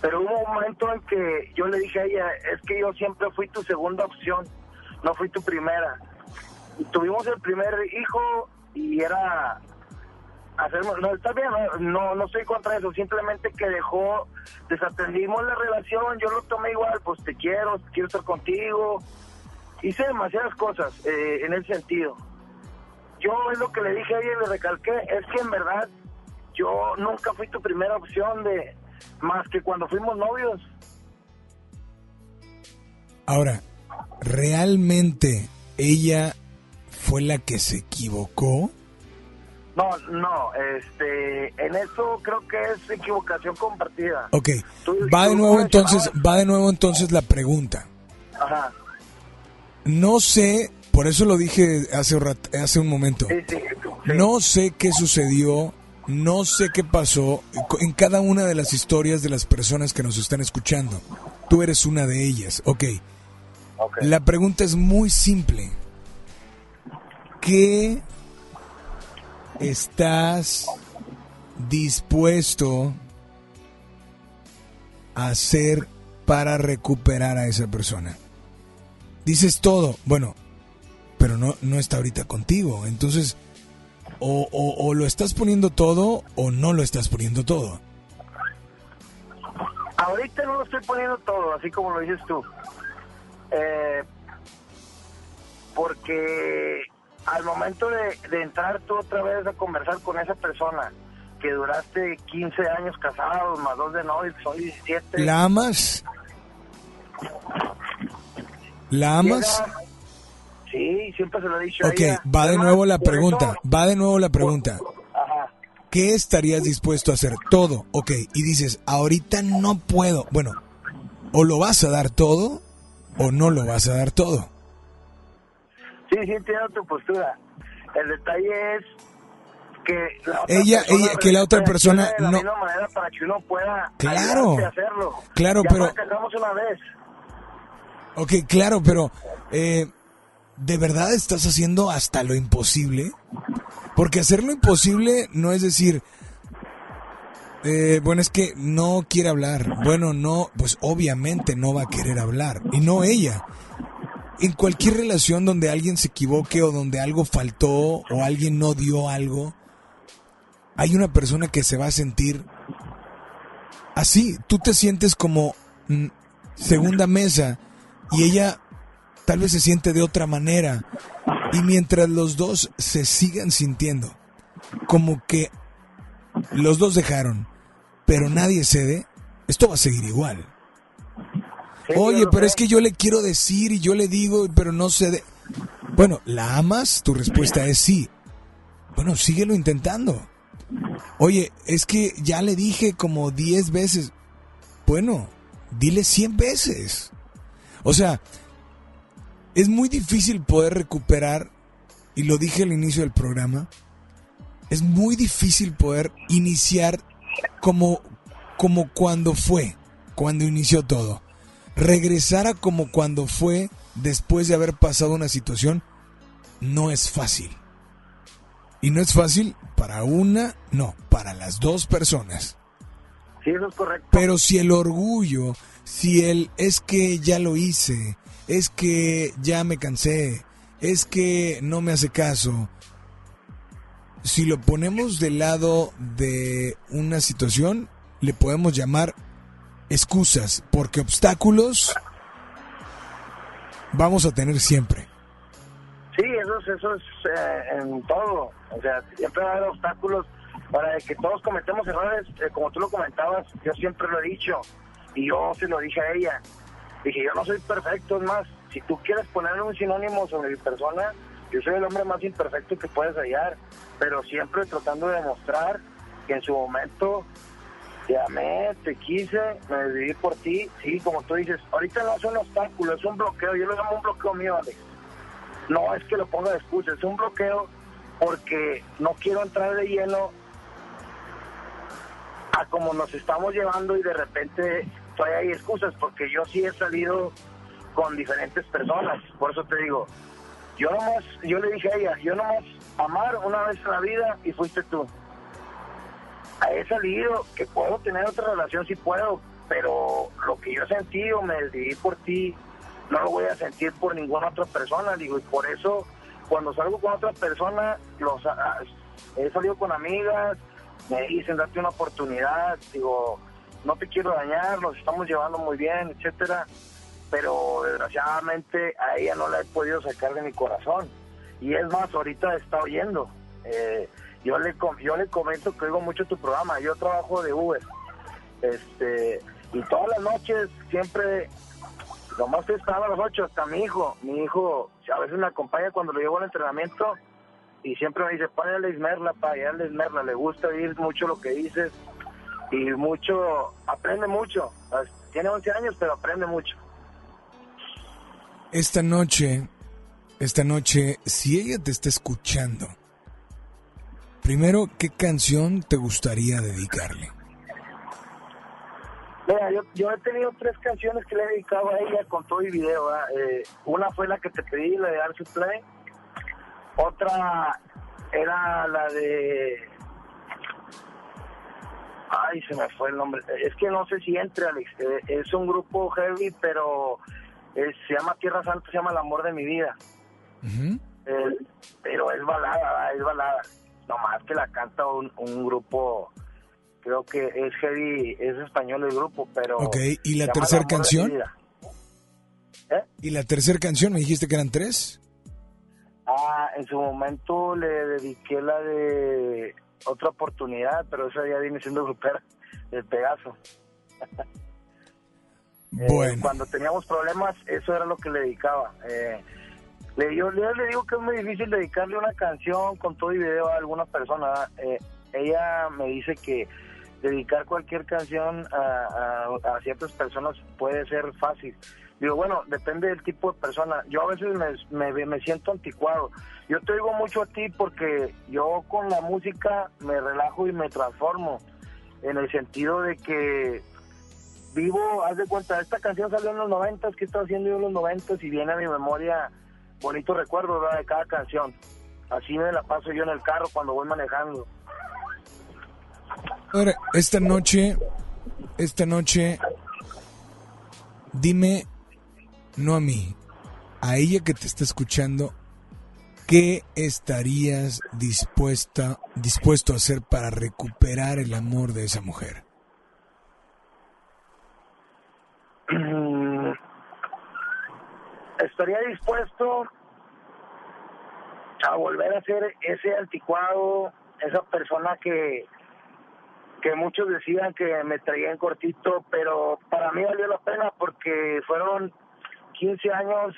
pero hubo un momento en que yo le dije a ella, es que yo siempre fui tu segunda opción, no fui tu primera. Tuvimos el primer hijo y era hacernos, no está bien, no, no, no estoy contra eso, simplemente que dejó, desatendimos la relación, yo lo tomé igual, pues te quiero, quiero estar contigo, hice demasiadas cosas eh, en ese sentido. Yo es lo que le dije a ella y le recalqué, es que en verdad yo nunca fui tu primera opción de más que cuando fuimos novios. Ahora, ¿realmente ella fue la que se equivocó? No, no, este, en eso creo que es equivocación compartida. Ok, Tú- va de nuevo entonces, va de nuevo entonces la pregunta. Ajá. No sé, por eso lo dije hace hace un momento. No sé qué sucedió, no sé qué pasó en cada una de las historias de las personas que nos están escuchando. Tú eres una de ellas, ok. La pregunta es muy simple. ¿Qué estás dispuesto a hacer para recuperar a esa persona? Dices todo, bueno, pero no, no está ahorita contigo. Entonces, o, o- o lo estás poniendo todo o no lo estás poniendo todo. Ahorita no lo estoy poniendo todo, así como lo dices tú. Eh, porque al momento de, de entrar tú otra vez a conversar con esa persona, que duraste 15 años casados, más dos de novio, son 17. ¿La amas? ¿La amas? Llega- Sí, siempre se lo he dicho Ok, ella. va de nuevo la pregunta, va de nuevo la pregunta. Ajá. ¿Qué estarías dispuesto a hacer? Todo, ok. Y dices, ahorita no puedo. Bueno, o lo vas a dar todo o no lo vas a dar todo. Sí, sí, entiendo tu postura. El detalle es que la otra Ella- persona ella- que la otra persona de la no- misma manera para que uno pueda Claro. hacerlo. Claro, ya pero- una vez. Ok, claro, pero eh, ¿de verdad estás haciendo hasta lo imposible? Porque hacer lo imposible no es decir, eh, bueno, es que no quiere hablar. Bueno, no, pues obviamente no va a querer hablar. Y no ella. En cualquier relación donde alguien se equivoque o donde algo faltó o alguien no dio algo, hay una persona que se va a sentir así. Tú te sientes como mm, segunda mesa y ella tal vez se siente de otra manera. Y mientras los dos se sigan sintiendo como que los dos dejaron, pero nadie cede, esto va a seguir igual. Oye, pero es que yo le quiero decir y yo le digo, pero no cede. Bueno, ¿la amas? Tu respuesta es sí. Bueno, síguelo intentando. Oye, es que ya le dije como 10 veces. Bueno, dile 100 veces. O sea, es muy difícil poder recuperar, y lo dije al inicio del programa, es muy difícil poder iniciar como, como cuando fue, cuando inició todo. Regresar a como cuando fue después de haber pasado una situación no es fácil. Y no es fácil para una, no, para las dos personas. Sí, eso es correcto. Pero si el orgullo, si el es que ya lo hice, es que ya me cansé, es que no me hace caso, si lo ponemos del lado de una situación, le podemos llamar excusas, porque obstáculos vamos a tener siempre. Sí, eso es, eso es eh, en todo. O sea, siempre va a haber obstáculos para que todos cometemos errores. eh, como tú lo comentabas, yo siempre lo he dicho. Y yo se lo dije a ella. Dije, yo no soy perfecto, es más, si tú quieres ponerle un sinónimo sobre mi persona, yo soy el hombre más imperfecto que puedes hallar. Pero siempre tratando de demostrar que en su momento te amé, te quise, me decidí por ti. Sí, como tú dices, ahorita no es un obstáculo, es un bloqueo. Yo lo llamo un bloqueo mío, Alex. No es que lo ponga de excusa, es un bloqueo porque no quiero entrar de lleno a como nos estamos llevando y de repente todavía hay excusas porque yo sí he salido con diferentes personas. Por eso te digo, yo nomás, yo le dije a ella, yo nomás amar una vez en la vida y fuiste tú. He salido, que puedo tener otra relación, sí puedo, pero lo que yo he sentido, me decidí por ti, no lo voy a sentir por ninguna otra persona, digo, y por eso cuando salgo con otra persona, los, ah, he salido con amigas, me dicen date una oportunidad, digo, no te quiero dañar, nos estamos llevando muy bien, etcétera, pero desgraciadamente a ella no la he podido sacar de mi corazón. Y es más, ahorita está oyendo. Eh, yo le yo le comento que oigo mucho tu programa, yo trabajo de Uber. Este, y todas las noches siempre Nomás estaba a las 8, hasta mi hijo. Mi hijo a veces me acompaña cuando lo llevo al entrenamiento y siempre me dice, ponle Esmerla, pa, ya le gusta oír mucho lo que dices y mucho, aprende mucho. Tiene 11 años, pero aprende mucho. Esta noche, esta noche, si ella te está escuchando, primero, ¿qué canción te gustaría dedicarle? Mira, yo, yo he tenido tres canciones que le he dedicado a ella con todo y video. Eh, una fue la que te pedí, la de Darcy Play. Otra era la de... Ay, se me fue el nombre. Es que no sé si entre, Alex. Eh, es un grupo heavy, pero eh, se llama Tierra Santa, se llama El Amor de mi Vida. Eh, pero es balada, es balada. Nomás que la canta un, un grupo creo que es heavy, es español el grupo, pero... Ok, ¿y la tercera canción? ¿Y la tercera canción? ¿Me dijiste que eran tres? Ah, en su momento le dediqué la de otra oportunidad, pero esa ya viene siendo super el Pegaso. Eh, Bueno. cuando teníamos problemas, eso era lo que le dedicaba. Eh, le, yo, yo le digo que es muy difícil dedicarle una canción con todo y video a alguna persona. Eh, ella me dice que dedicar cualquier canción a, ciertas personas puede ser fácil. Digo, bueno, depende del tipo de persona. Yo a veces me, me, siento anticuado. Yo te digo mucho a ti porque yo con la música me relajo y me transformo. En el sentido de que vivo, haz de cuenta, esta canción salió en los noventas, ¿qué estaba haciendo yo en los noventas? Y viene a mi memoria bonitos recuerdos ¿verdad? de cada canción. Así me la paso yo en el carro cuando voy manejando. Esta noche, esta noche, dime, no a mí, a ella que te está escuchando, ¿qué estarías dispuesta, dispuesto a hacer para recuperar el amor de esa mujer? Estaría dispuesto a volver a ser ese anticuado, esa persona que que muchos decían que me traía en cortito, pero para mí valió la pena porque fueron 15 años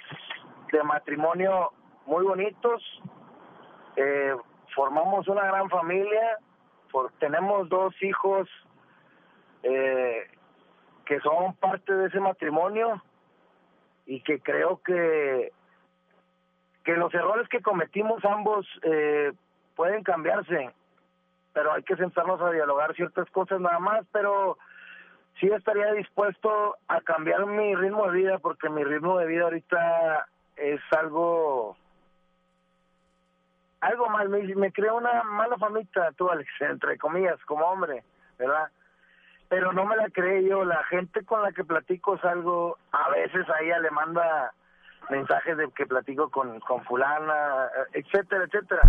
de matrimonio muy bonitos, eh, formamos una gran familia, por- tenemos dos hijos eh, que son parte de ese matrimonio y que creo que que los errores que cometimos ambos eh, pueden cambiarse, pero hay que sentarnos a dialogar ciertas cosas nada más, pero sí estaría dispuesto a cambiar mi ritmo de vida porque mi ritmo de vida ahorita es algo algo mal, me, me creó una mala famita, tú Alex, entre comillas, como hombre, ¿verdad? pero no me la creé yo. La gente con la que platico es algo, a veces a ella le manda mensajes de que platico con, con fulana, etcétera, etcétera.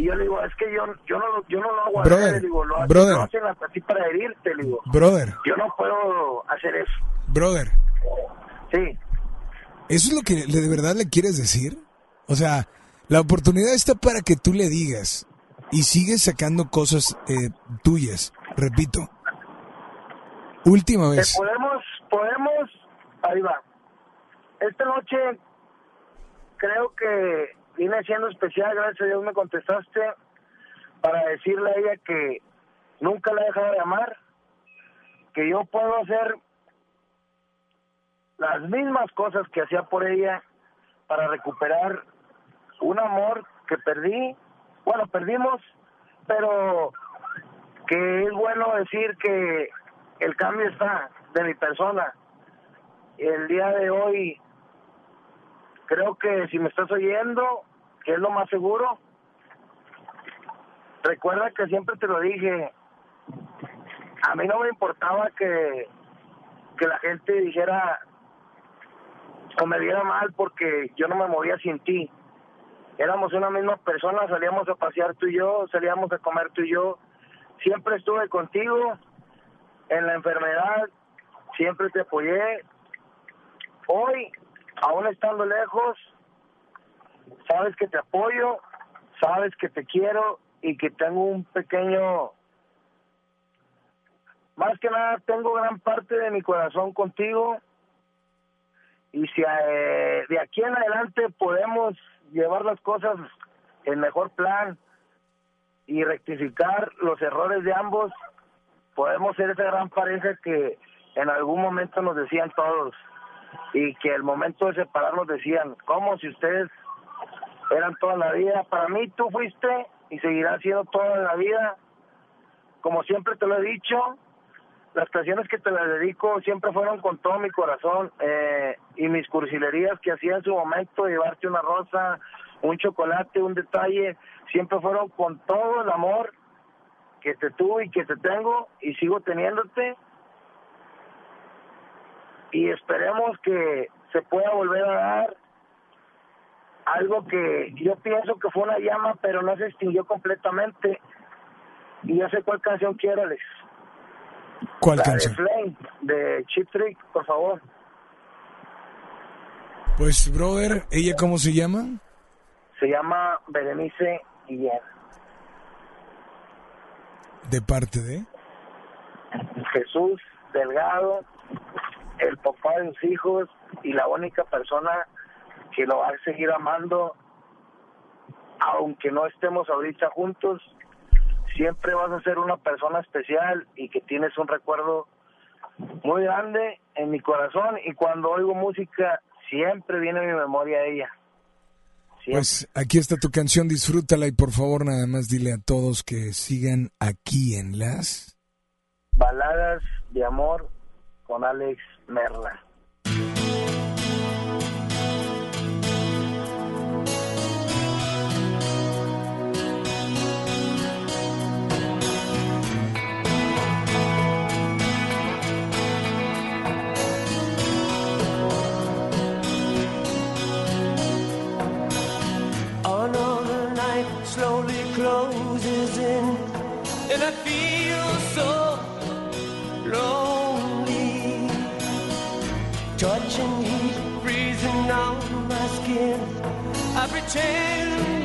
Y yo le digo, es que yo, yo no lo, yo no lo hago Brother, le digo, lo, brother. lo hacen así para herirte, le digo. Brother, Yo no puedo hacer eso. brother, Sí. ¿eso es lo que de verdad le quieres decir? O sea, la oportunidad está para que tú le digas y sigues sacando cosas eh, tuyas, repito. Última Eh, vez. podemos, podemos, ahí va. Esta noche creo que viene siendo especial, gracias a Dios me contestaste, para decirle a ella que nunca la he dejado de amar, que yo puedo hacer las mismas cosas que hacía por ella para recuperar un amor que perdí, bueno, perdimos, pero que es bueno decir que el cambio está de mi persona. El día de hoy, creo que si me estás oyendo, que es lo más seguro, recuerda que siempre te lo dije, a mí no me importaba que, que la gente dijera o me viera mal porque yo no me movía sin ti. Éramos una misma persona, salíamos a pasear tú y yo, salíamos a comer tú y yo. Siempre estuve contigo en la enfermedad, siempre te apoyé. Hoy, aún estando lejos, sabes que te apoyo, sabes que te quiero y que tengo un pequeño, más que nada tengo gran parte de mi corazón contigo. Y si eh, de aquí en adelante podemos llevar las cosas en mejor plan y rectificar los errores de ambos, podemos ser esa gran pareja que en algún momento nos decían todos y que el momento de separarnos decían, ¿cómo si ustedes eran toda la vida? Para mí tú fuiste y seguirás siendo toda la vida. Como siempre te lo he dicho, las canciones que te las dedico siempre fueron con todo mi corazón eh, y mis cursilerías que hacía en su momento, llevarte una rosa, un chocolate, un detalle, siempre fueron con todo el amor que te tuve y que te tengo y sigo teniéndote y esperemos que se pueda volver a dar algo que yo pienso que fue una llama pero no se extinguió completamente y yo sé cuál canción quiero Alex ¿Cuál la canción? de Flame de Chip Trick por favor Pues, brother, ¿ella cómo se llama? se llama Berenice Guillén ¿De parte de? Jesús Delgado, el papá de sus hijos y la única persona que lo va a seguir amando, aunque no estemos ahorita juntos, siempre vas a ser una persona especial y que tienes un recuerdo muy grande en mi corazón y cuando oigo música siempre viene a mi memoria ella. Pues aquí está tu canción, disfrútala y por favor nada más dile a todos que sigan aquí en las Baladas de amor con Alex Merla. Slowly closes in, and I feel so lonely. Touching heat freezing on my skin. I pretend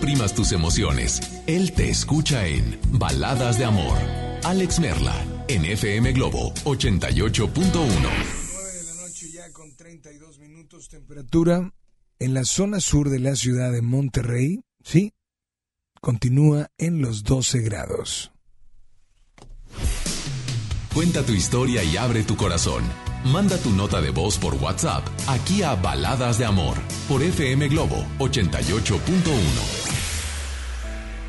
reprimas tus emociones. Él te escucha en Baladas de Amor. Alex Merla, en FM Globo 88.1. 9 de la noche ya con 32 minutos temperatura en la zona sur de la ciudad de Monterrey, sí, continúa en los 12 grados. Cuenta tu historia y abre tu corazón. Manda tu nota de voz por WhatsApp aquí a Baladas de Amor por FM Globo 88.1.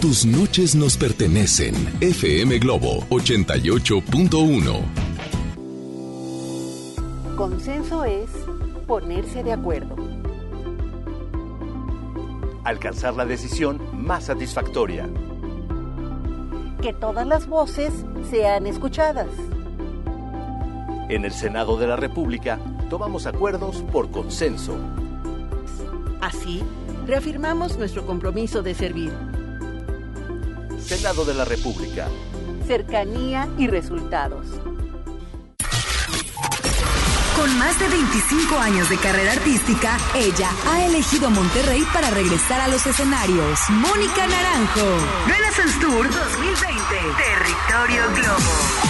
Tus noches nos pertenecen. FM Globo 88.1. Consenso es ponerse de acuerdo. Alcanzar la decisión más satisfactoria. Que todas las voces sean escuchadas. En el Senado de la República tomamos acuerdos por consenso. Así, reafirmamos nuestro compromiso de servir. Senado de la República. Cercanía y resultados. Con más de 25 años de carrera artística, ella ha elegido Monterrey para regresar a los escenarios. Mónica Naranjo. Renaissance Tour 2020. Territorio Globo.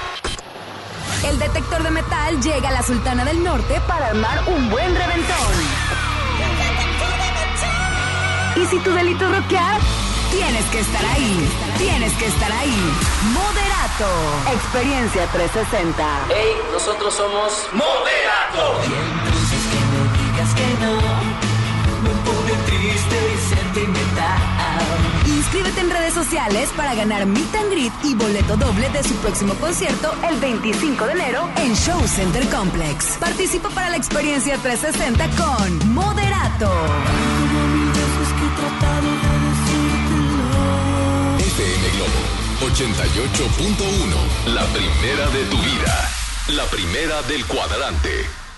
El detector de metal llega a la Sultana del Norte para armar un buen reventón. Y si tu delito es rockear, tienes que estar ahí. Tienes que estar ahí. Moderato. Experiencia 360. Hey, nosotros somos Moderato. Y entonces que me digas que no, me pone triste y sentimental. Inscríbete en redes sociales para ganar Meet and Greet y boleto doble de su próximo concierto el 25 de enero en Show Center Complex. Participa para la experiencia 360 con Moderato. FM Globo 88.1. La primera de tu vida. La primera del cuadrante.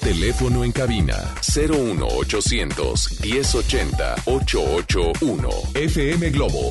Teléfono en cabina 01800 1080 881 FM Globo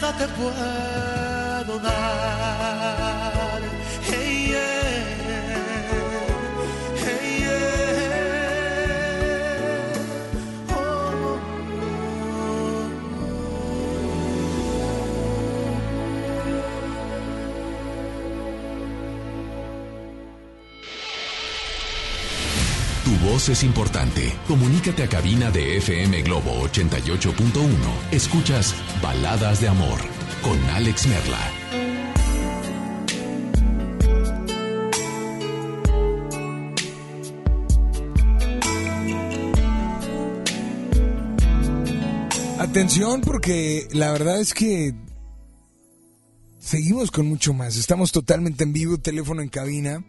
puedo dar. Hey, es importante. Comunícate a cabina de FM Globo 88.1. Escuchas Baladas de Amor con Alex Merla. Atención porque la verdad es que seguimos con mucho más. Estamos totalmente en vivo, teléfono en cabina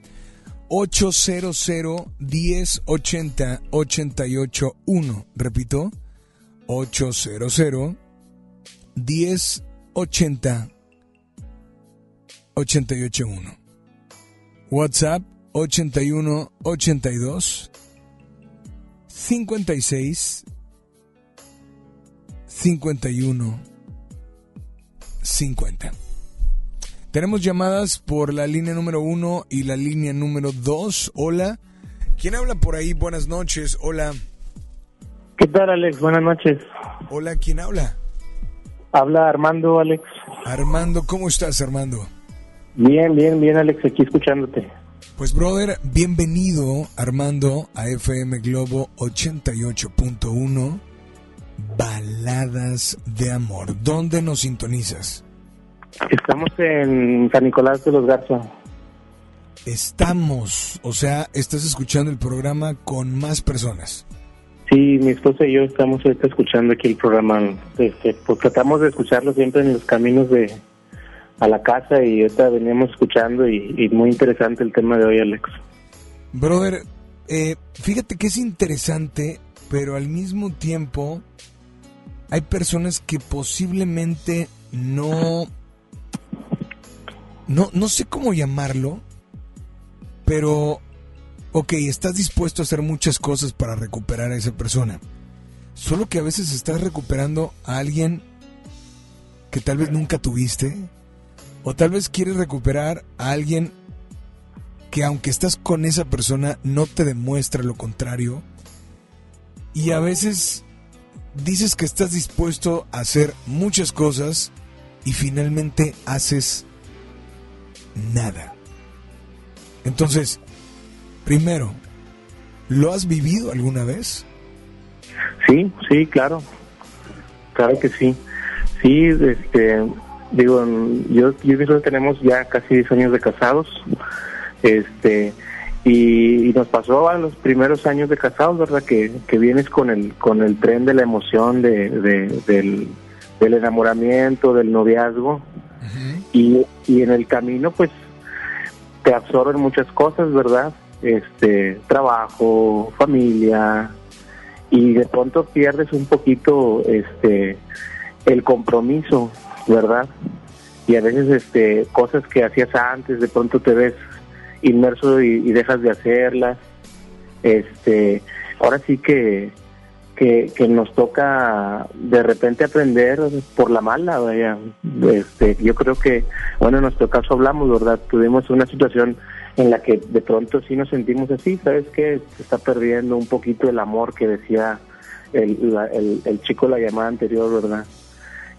800 1080 881. Repito, 800 1080 881. WhatsApp 81 82 56 51 50. Tenemos llamadas por la línea número uno y la línea número dos. Hola. ¿Quién habla por ahí? Buenas noches. Hola. ¿Qué tal, Alex? Buenas noches. Hola, ¿quién habla? Habla Armando, Alex. Armando, ¿cómo estás, Armando? Bien, bien, bien, Alex, aquí escuchándote. Pues, brother, bienvenido, Armando, a FM Globo 88.1, Baladas de Amor. ¿Dónde nos sintonizas? Estamos en San Nicolás de los Garza. Estamos, o sea, estás escuchando el programa con más personas. Sí, mi esposa y yo estamos ahorita escuchando aquí el programa. Este, pues tratamos de escucharlo siempre en los caminos de a la casa y ahorita veníamos escuchando y, y muy interesante el tema de hoy, Alex. Brother, eh, fíjate que es interesante, pero al mismo tiempo hay personas que posiblemente no no, no sé cómo llamarlo, pero, ok, estás dispuesto a hacer muchas cosas para recuperar a esa persona. Solo que a veces estás recuperando a alguien que tal vez nunca tuviste, o tal vez quieres recuperar a alguien que aunque estás con esa persona no te demuestra lo contrario, y a veces dices que estás dispuesto a hacer muchas cosas y finalmente haces nada. Entonces, primero, ¿lo has vivido alguna vez? Sí, sí, claro. Claro que sí. Sí, este, digo, yo, yo tenemos ya casi 10 años de casados. Este, y, nos pasó a los primeros años de casados, ¿verdad? Que, que vienes con el, con el tren de la emoción, de, de- del enamoramiento, del noviazgo. Y, y en el camino, pues, te absorben muchas cosas, ¿verdad? Este, trabajo, familia, y de pronto pierdes un poquito, este, el compromiso, ¿verdad? Y a veces, este, cosas que hacías antes, de pronto te ves inmerso y, y dejas de hacerlas. Este, ahora sí que, que, nos toca de repente aprender por la mala, vaya. Este, yo creo que, bueno, en nuestro caso hablamos, ¿verdad? Tuvimos una situación en la que de pronto sí nos sentimos así, ¿sabes qué? Se está perdiendo un poquito el amor que decía el, el, chico la llamada anterior, ¿verdad?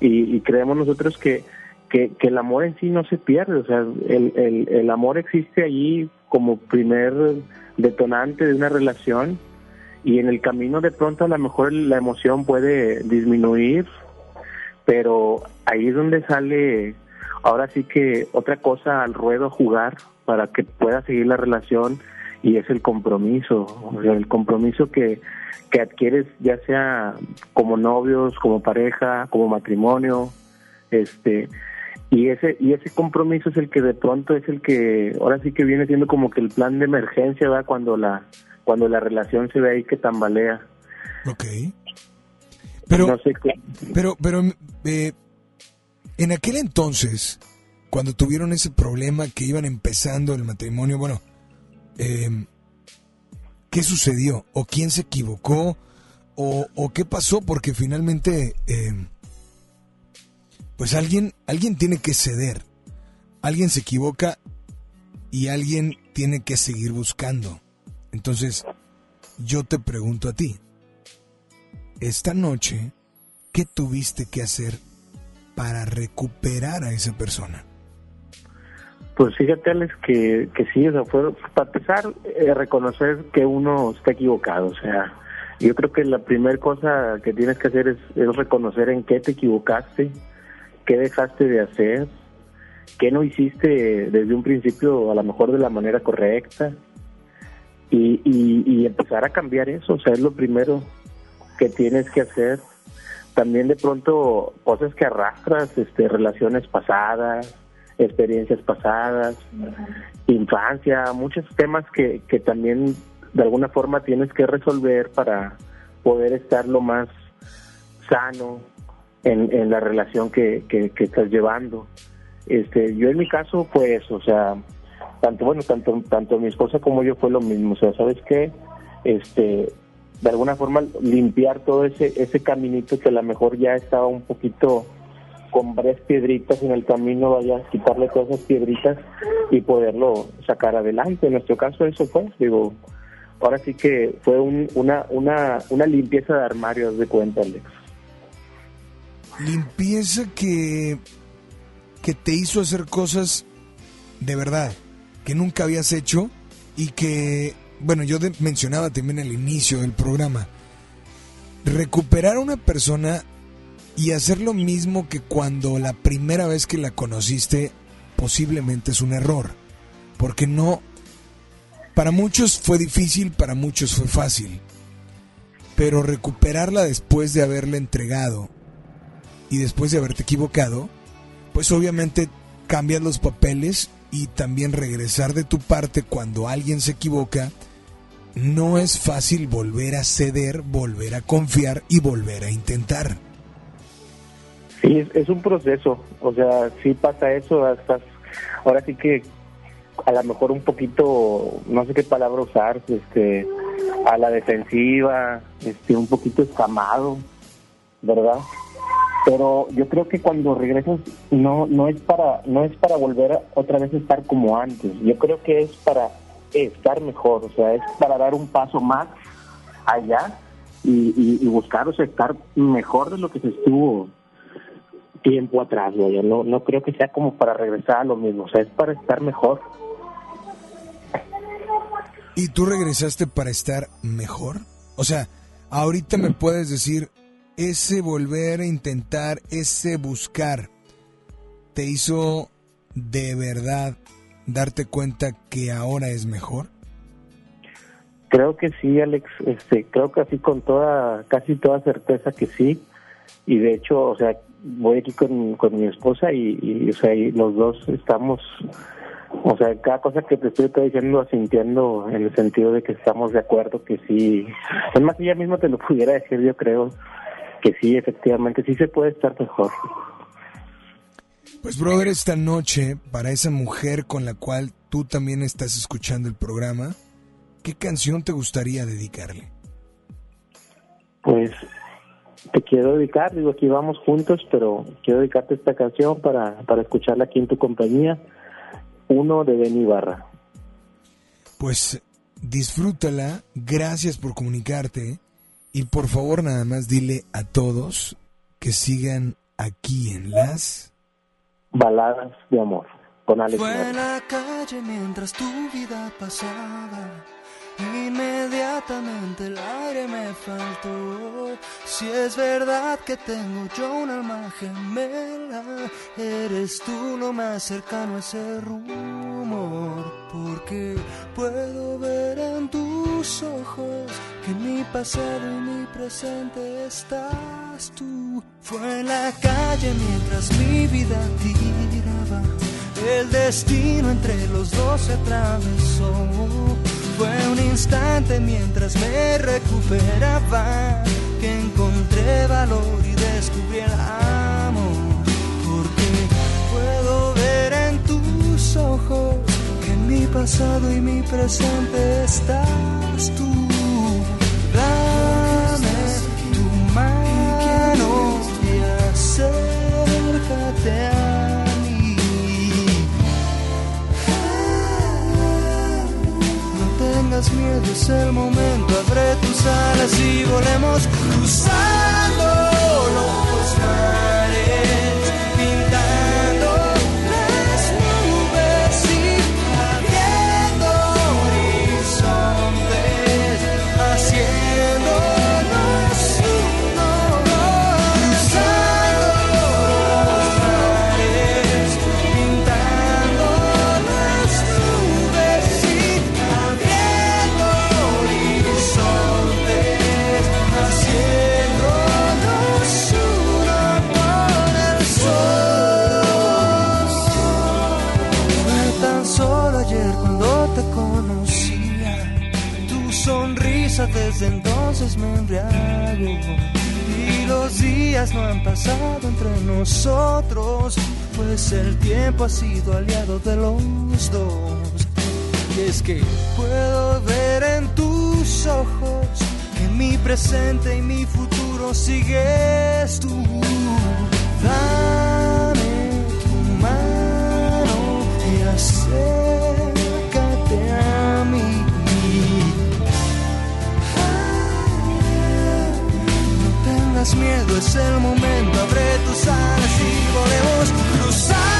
Y, y creemos nosotros que, que, que el amor en sí no se pierde, o sea, el, el, el amor existe allí como primer detonante de una relación y en el camino de pronto a lo mejor la emoción puede disminuir, pero ahí es donde sale ahora sí que otra cosa al ruedo jugar para que pueda seguir la relación y es el compromiso, o sea, el compromiso que, que adquieres ya sea como novios, como pareja, como matrimonio, este y ese y ese compromiso es el que de pronto es el que ahora sí que viene siendo como que el plan de emergencia, ¿verdad? Cuando la cuando la relación se ve ahí que tambalea. Ok. Pero, no sé qué. pero, pero, eh, en aquel entonces, cuando tuvieron ese problema que iban empezando el matrimonio, bueno, eh, ¿qué sucedió? ¿O quién se equivocó? ¿O, o qué pasó? Porque finalmente, eh, pues alguien, alguien tiene que ceder. Alguien se equivoca y alguien tiene que seguir buscando. Entonces, yo te pregunto a ti, esta noche, ¿qué tuviste que hacer para recuperar a esa persona? Pues fíjate, Alex, que, que sí, o fue, para empezar, eh, reconocer que uno está equivocado. O sea, yo creo que la primera cosa que tienes que hacer es reconocer en qué te equivocaste, qué dejaste de hacer, qué no hiciste desde un principio a lo mejor de la manera correcta y, y, y empezar a cambiar eso. O sea, es lo primero que tienes que hacer. También de pronto cosas que arrastras, este, relaciones pasadas, experiencias pasadas, infancia, muchos temas que, que también de alguna forma tienes que resolver para poder estar lo más sano en, en la relación que, que, que estás llevando. Este, yo en mi caso fue eso, o sea, tanto bueno, tanto tanto mi esposa como yo fue lo mismo, o sea, sabes qué, este, de alguna forma limpiar todo ese ese caminito que a lo mejor ya estaba un poquito con varias piedritas en el camino, vaya quitarle todas esas piedritas y poderlo sacar adelante. En nuestro caso eso fue, digo, ahora sí que fue un, una, una, una limpieza de armarios de cuenta, Alex. Limpieza que, que te hizo hacer cosas de verdad, que nunca habías hecho y que, bueno, yo mencionaba también al inicio del programa, recuperar a una persona y hacer lo mismo que cuando la primera vez que la conociste posiblemente es un error, porque no, para muchos fue difícil, para muchos fue fácil, pero recuperarla después de haberla entregado y después de haberte equivocado, pues obviamente cambias los papeles y también regresar de tu parte cuando alguien se equivoca, no es fácil volver a ceder, volver a confiar y volver a intentar. Sí, es, es un proceso, o sea, sí pasa eso, estás, ahora sí que a lo mejor un poquito, no sé qué palabra usar, este, a la defensiva, este, un poquito escamado, ¿verdad? Pero yo creo que cuando regresas no no es para no es para volver otra vez a estar como antes. Yo creo que es para estar mejor, o sea, es para dar un paso más allá y, y, buscar, o sea, estar mejor de lo que se estuvo tiempo atrás, vaya. No, no creo que sea como para regresar a lo mismo, o sea, es para estar mejor. ¿Y tú regresaste para estar mejor? O sea, ahorita me puedes decir, ese volver a intentar, ese buscar, ¿te hizo de verdad darte cuenta que ahora es mejor? Creo que sí, Alex, este, creo que así con toda, casi toda certeza que sí. Y de hecho, o sea, voy aquí con, con mi esposa y, o sea, los dos estamos, o sea, cada cosa que te estoy diciendo, sintiendo en el sentido de que estamos de acuerdo que sí. Es más, ella misma te lo pudiera decir, yo creo que sí, efectivamente, sí se puede estar mejor. Pues brother, esta noche, para esa mujer con la cual tú también estás escuchando el programa, ¿qué canción te gustaría dedicarle? Pues te quiero dedicar, digo, aquí vamos juntos, pero quiero dedicarte esta canción para, para escucharla aquí en tu compañía. Uno de Benny Barra. Pues disfrútala, gracias por comunicarte y por favor nada más dile a todos que sigan aquí en las... Baladas de amor, con Alex Fue en la calle mientras tu vida pasaba. Inmediatamente el aire me faltó. Si es verdad que tengo yo un alma gemela, eres tú lo más cercano a ese rumor. Porque puedo ver en tus ojos que mi pasado y mi presente estás tú. Fue en la calle mientras mi vida tiraba. El destino entre los dos se atravesó. Fue un instante mientras me recuperaba que encontré valor y descubrí el amor. Porque puedo ver en tus ojos que en mi pasado y mi presente estás tú. Dame tu mano y acércate a tengas miedo, es el momento. Abre tus alas y volemos cruzando los mares, desde entonces me embriago. Y los días no han pasado entre nosotros, pues el tiempo ha sido aliado de los dos. Y es que puedo ver en tus ojos que mi presente y mi futuro sigues tú. Dame tu mano y acércate tengas miedo, es el momento, abre tus alas y volvemos cruzando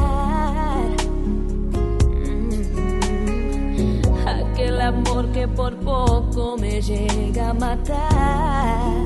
poco me llega a matar.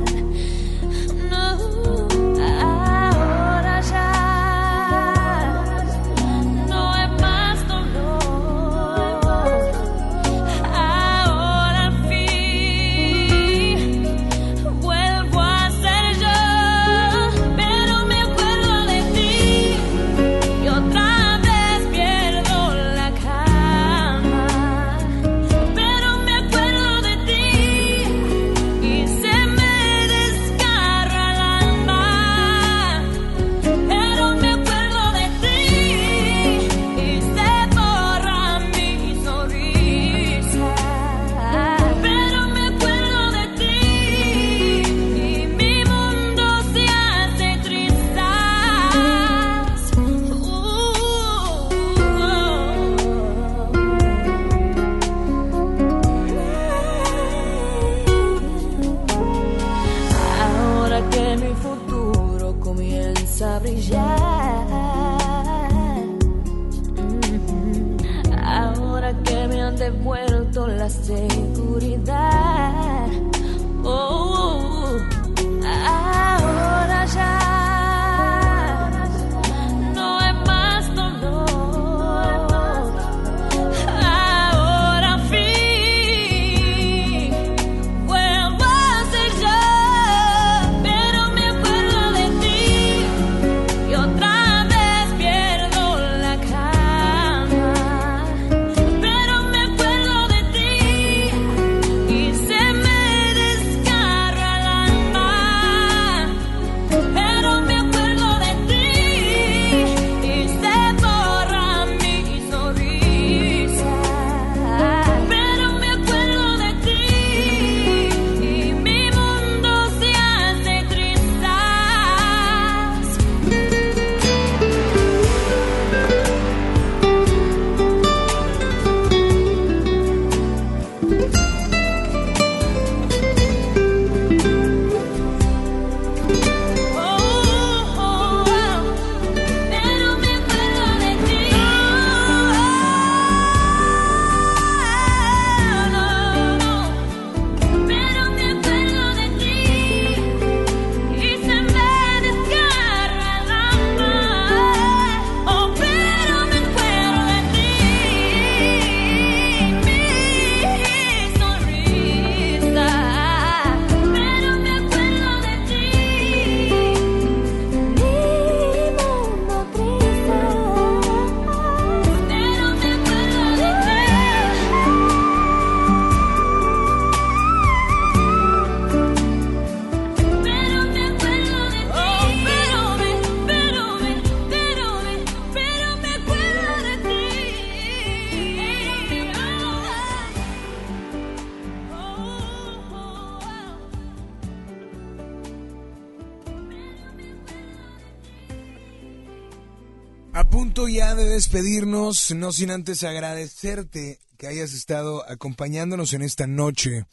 Despedirnos, no sin antes agradecerte que hayas estado acompañándonos en esta noche,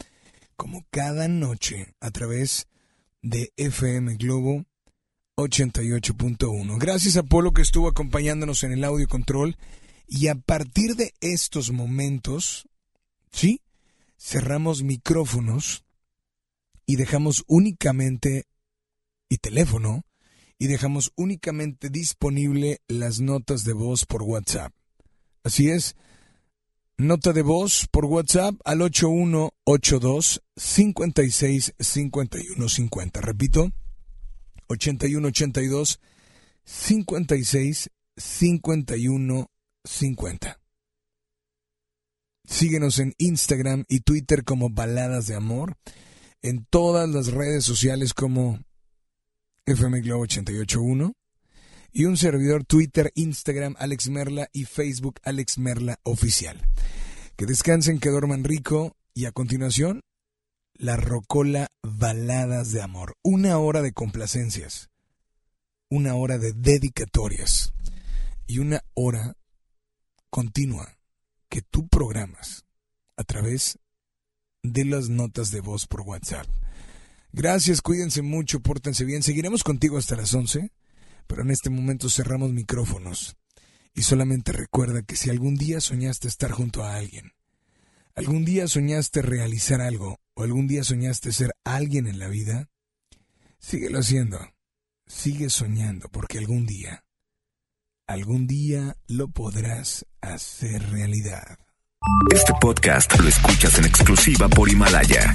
como cada noche, a través de FM Globo 88.1. Gracias a Polo que estuvo acompañándonos en el audio control y a partir de estos momentos, ¿sí? Cerramos micrófonos y dejamos únicamente y teléfono y dejamos únicamente disponible las notas de voz por WhatsApp. Así es, nota de voz por WhatsApp al 8182 56 51 50. Repito, 8182 56 51 50. Síguenos en Instagram y Twitter como Baladas de Amor, en todas las redes sociales como FM Globo 881 y un servidor Twitter, Instagram Alex Merla y Facebook Alex Merla Oficial. Que descansen, que duerman rico y a continuación la Rocola Baladas de Amor. Una hora de complacencias, una hora de dedicatorias y una hora continua que tú programas a través de las notas de voz por WhatsApp. Gracias, cuídense mucho, pórtense bien. Seguiremos contigo hasta las 11, pero en este momento cerramos micrófonos. Y solamente recuerda que si algún día soñaste estar junto a alguien, algún día soñaste realizar algo o algún día soñaste ser alguien en la vida, síguelo haciendo. Sigue soñando porque algún día, algún día lo podrás hacer realidad. Este podcast lo escuchas en exclusiva por Himalaya.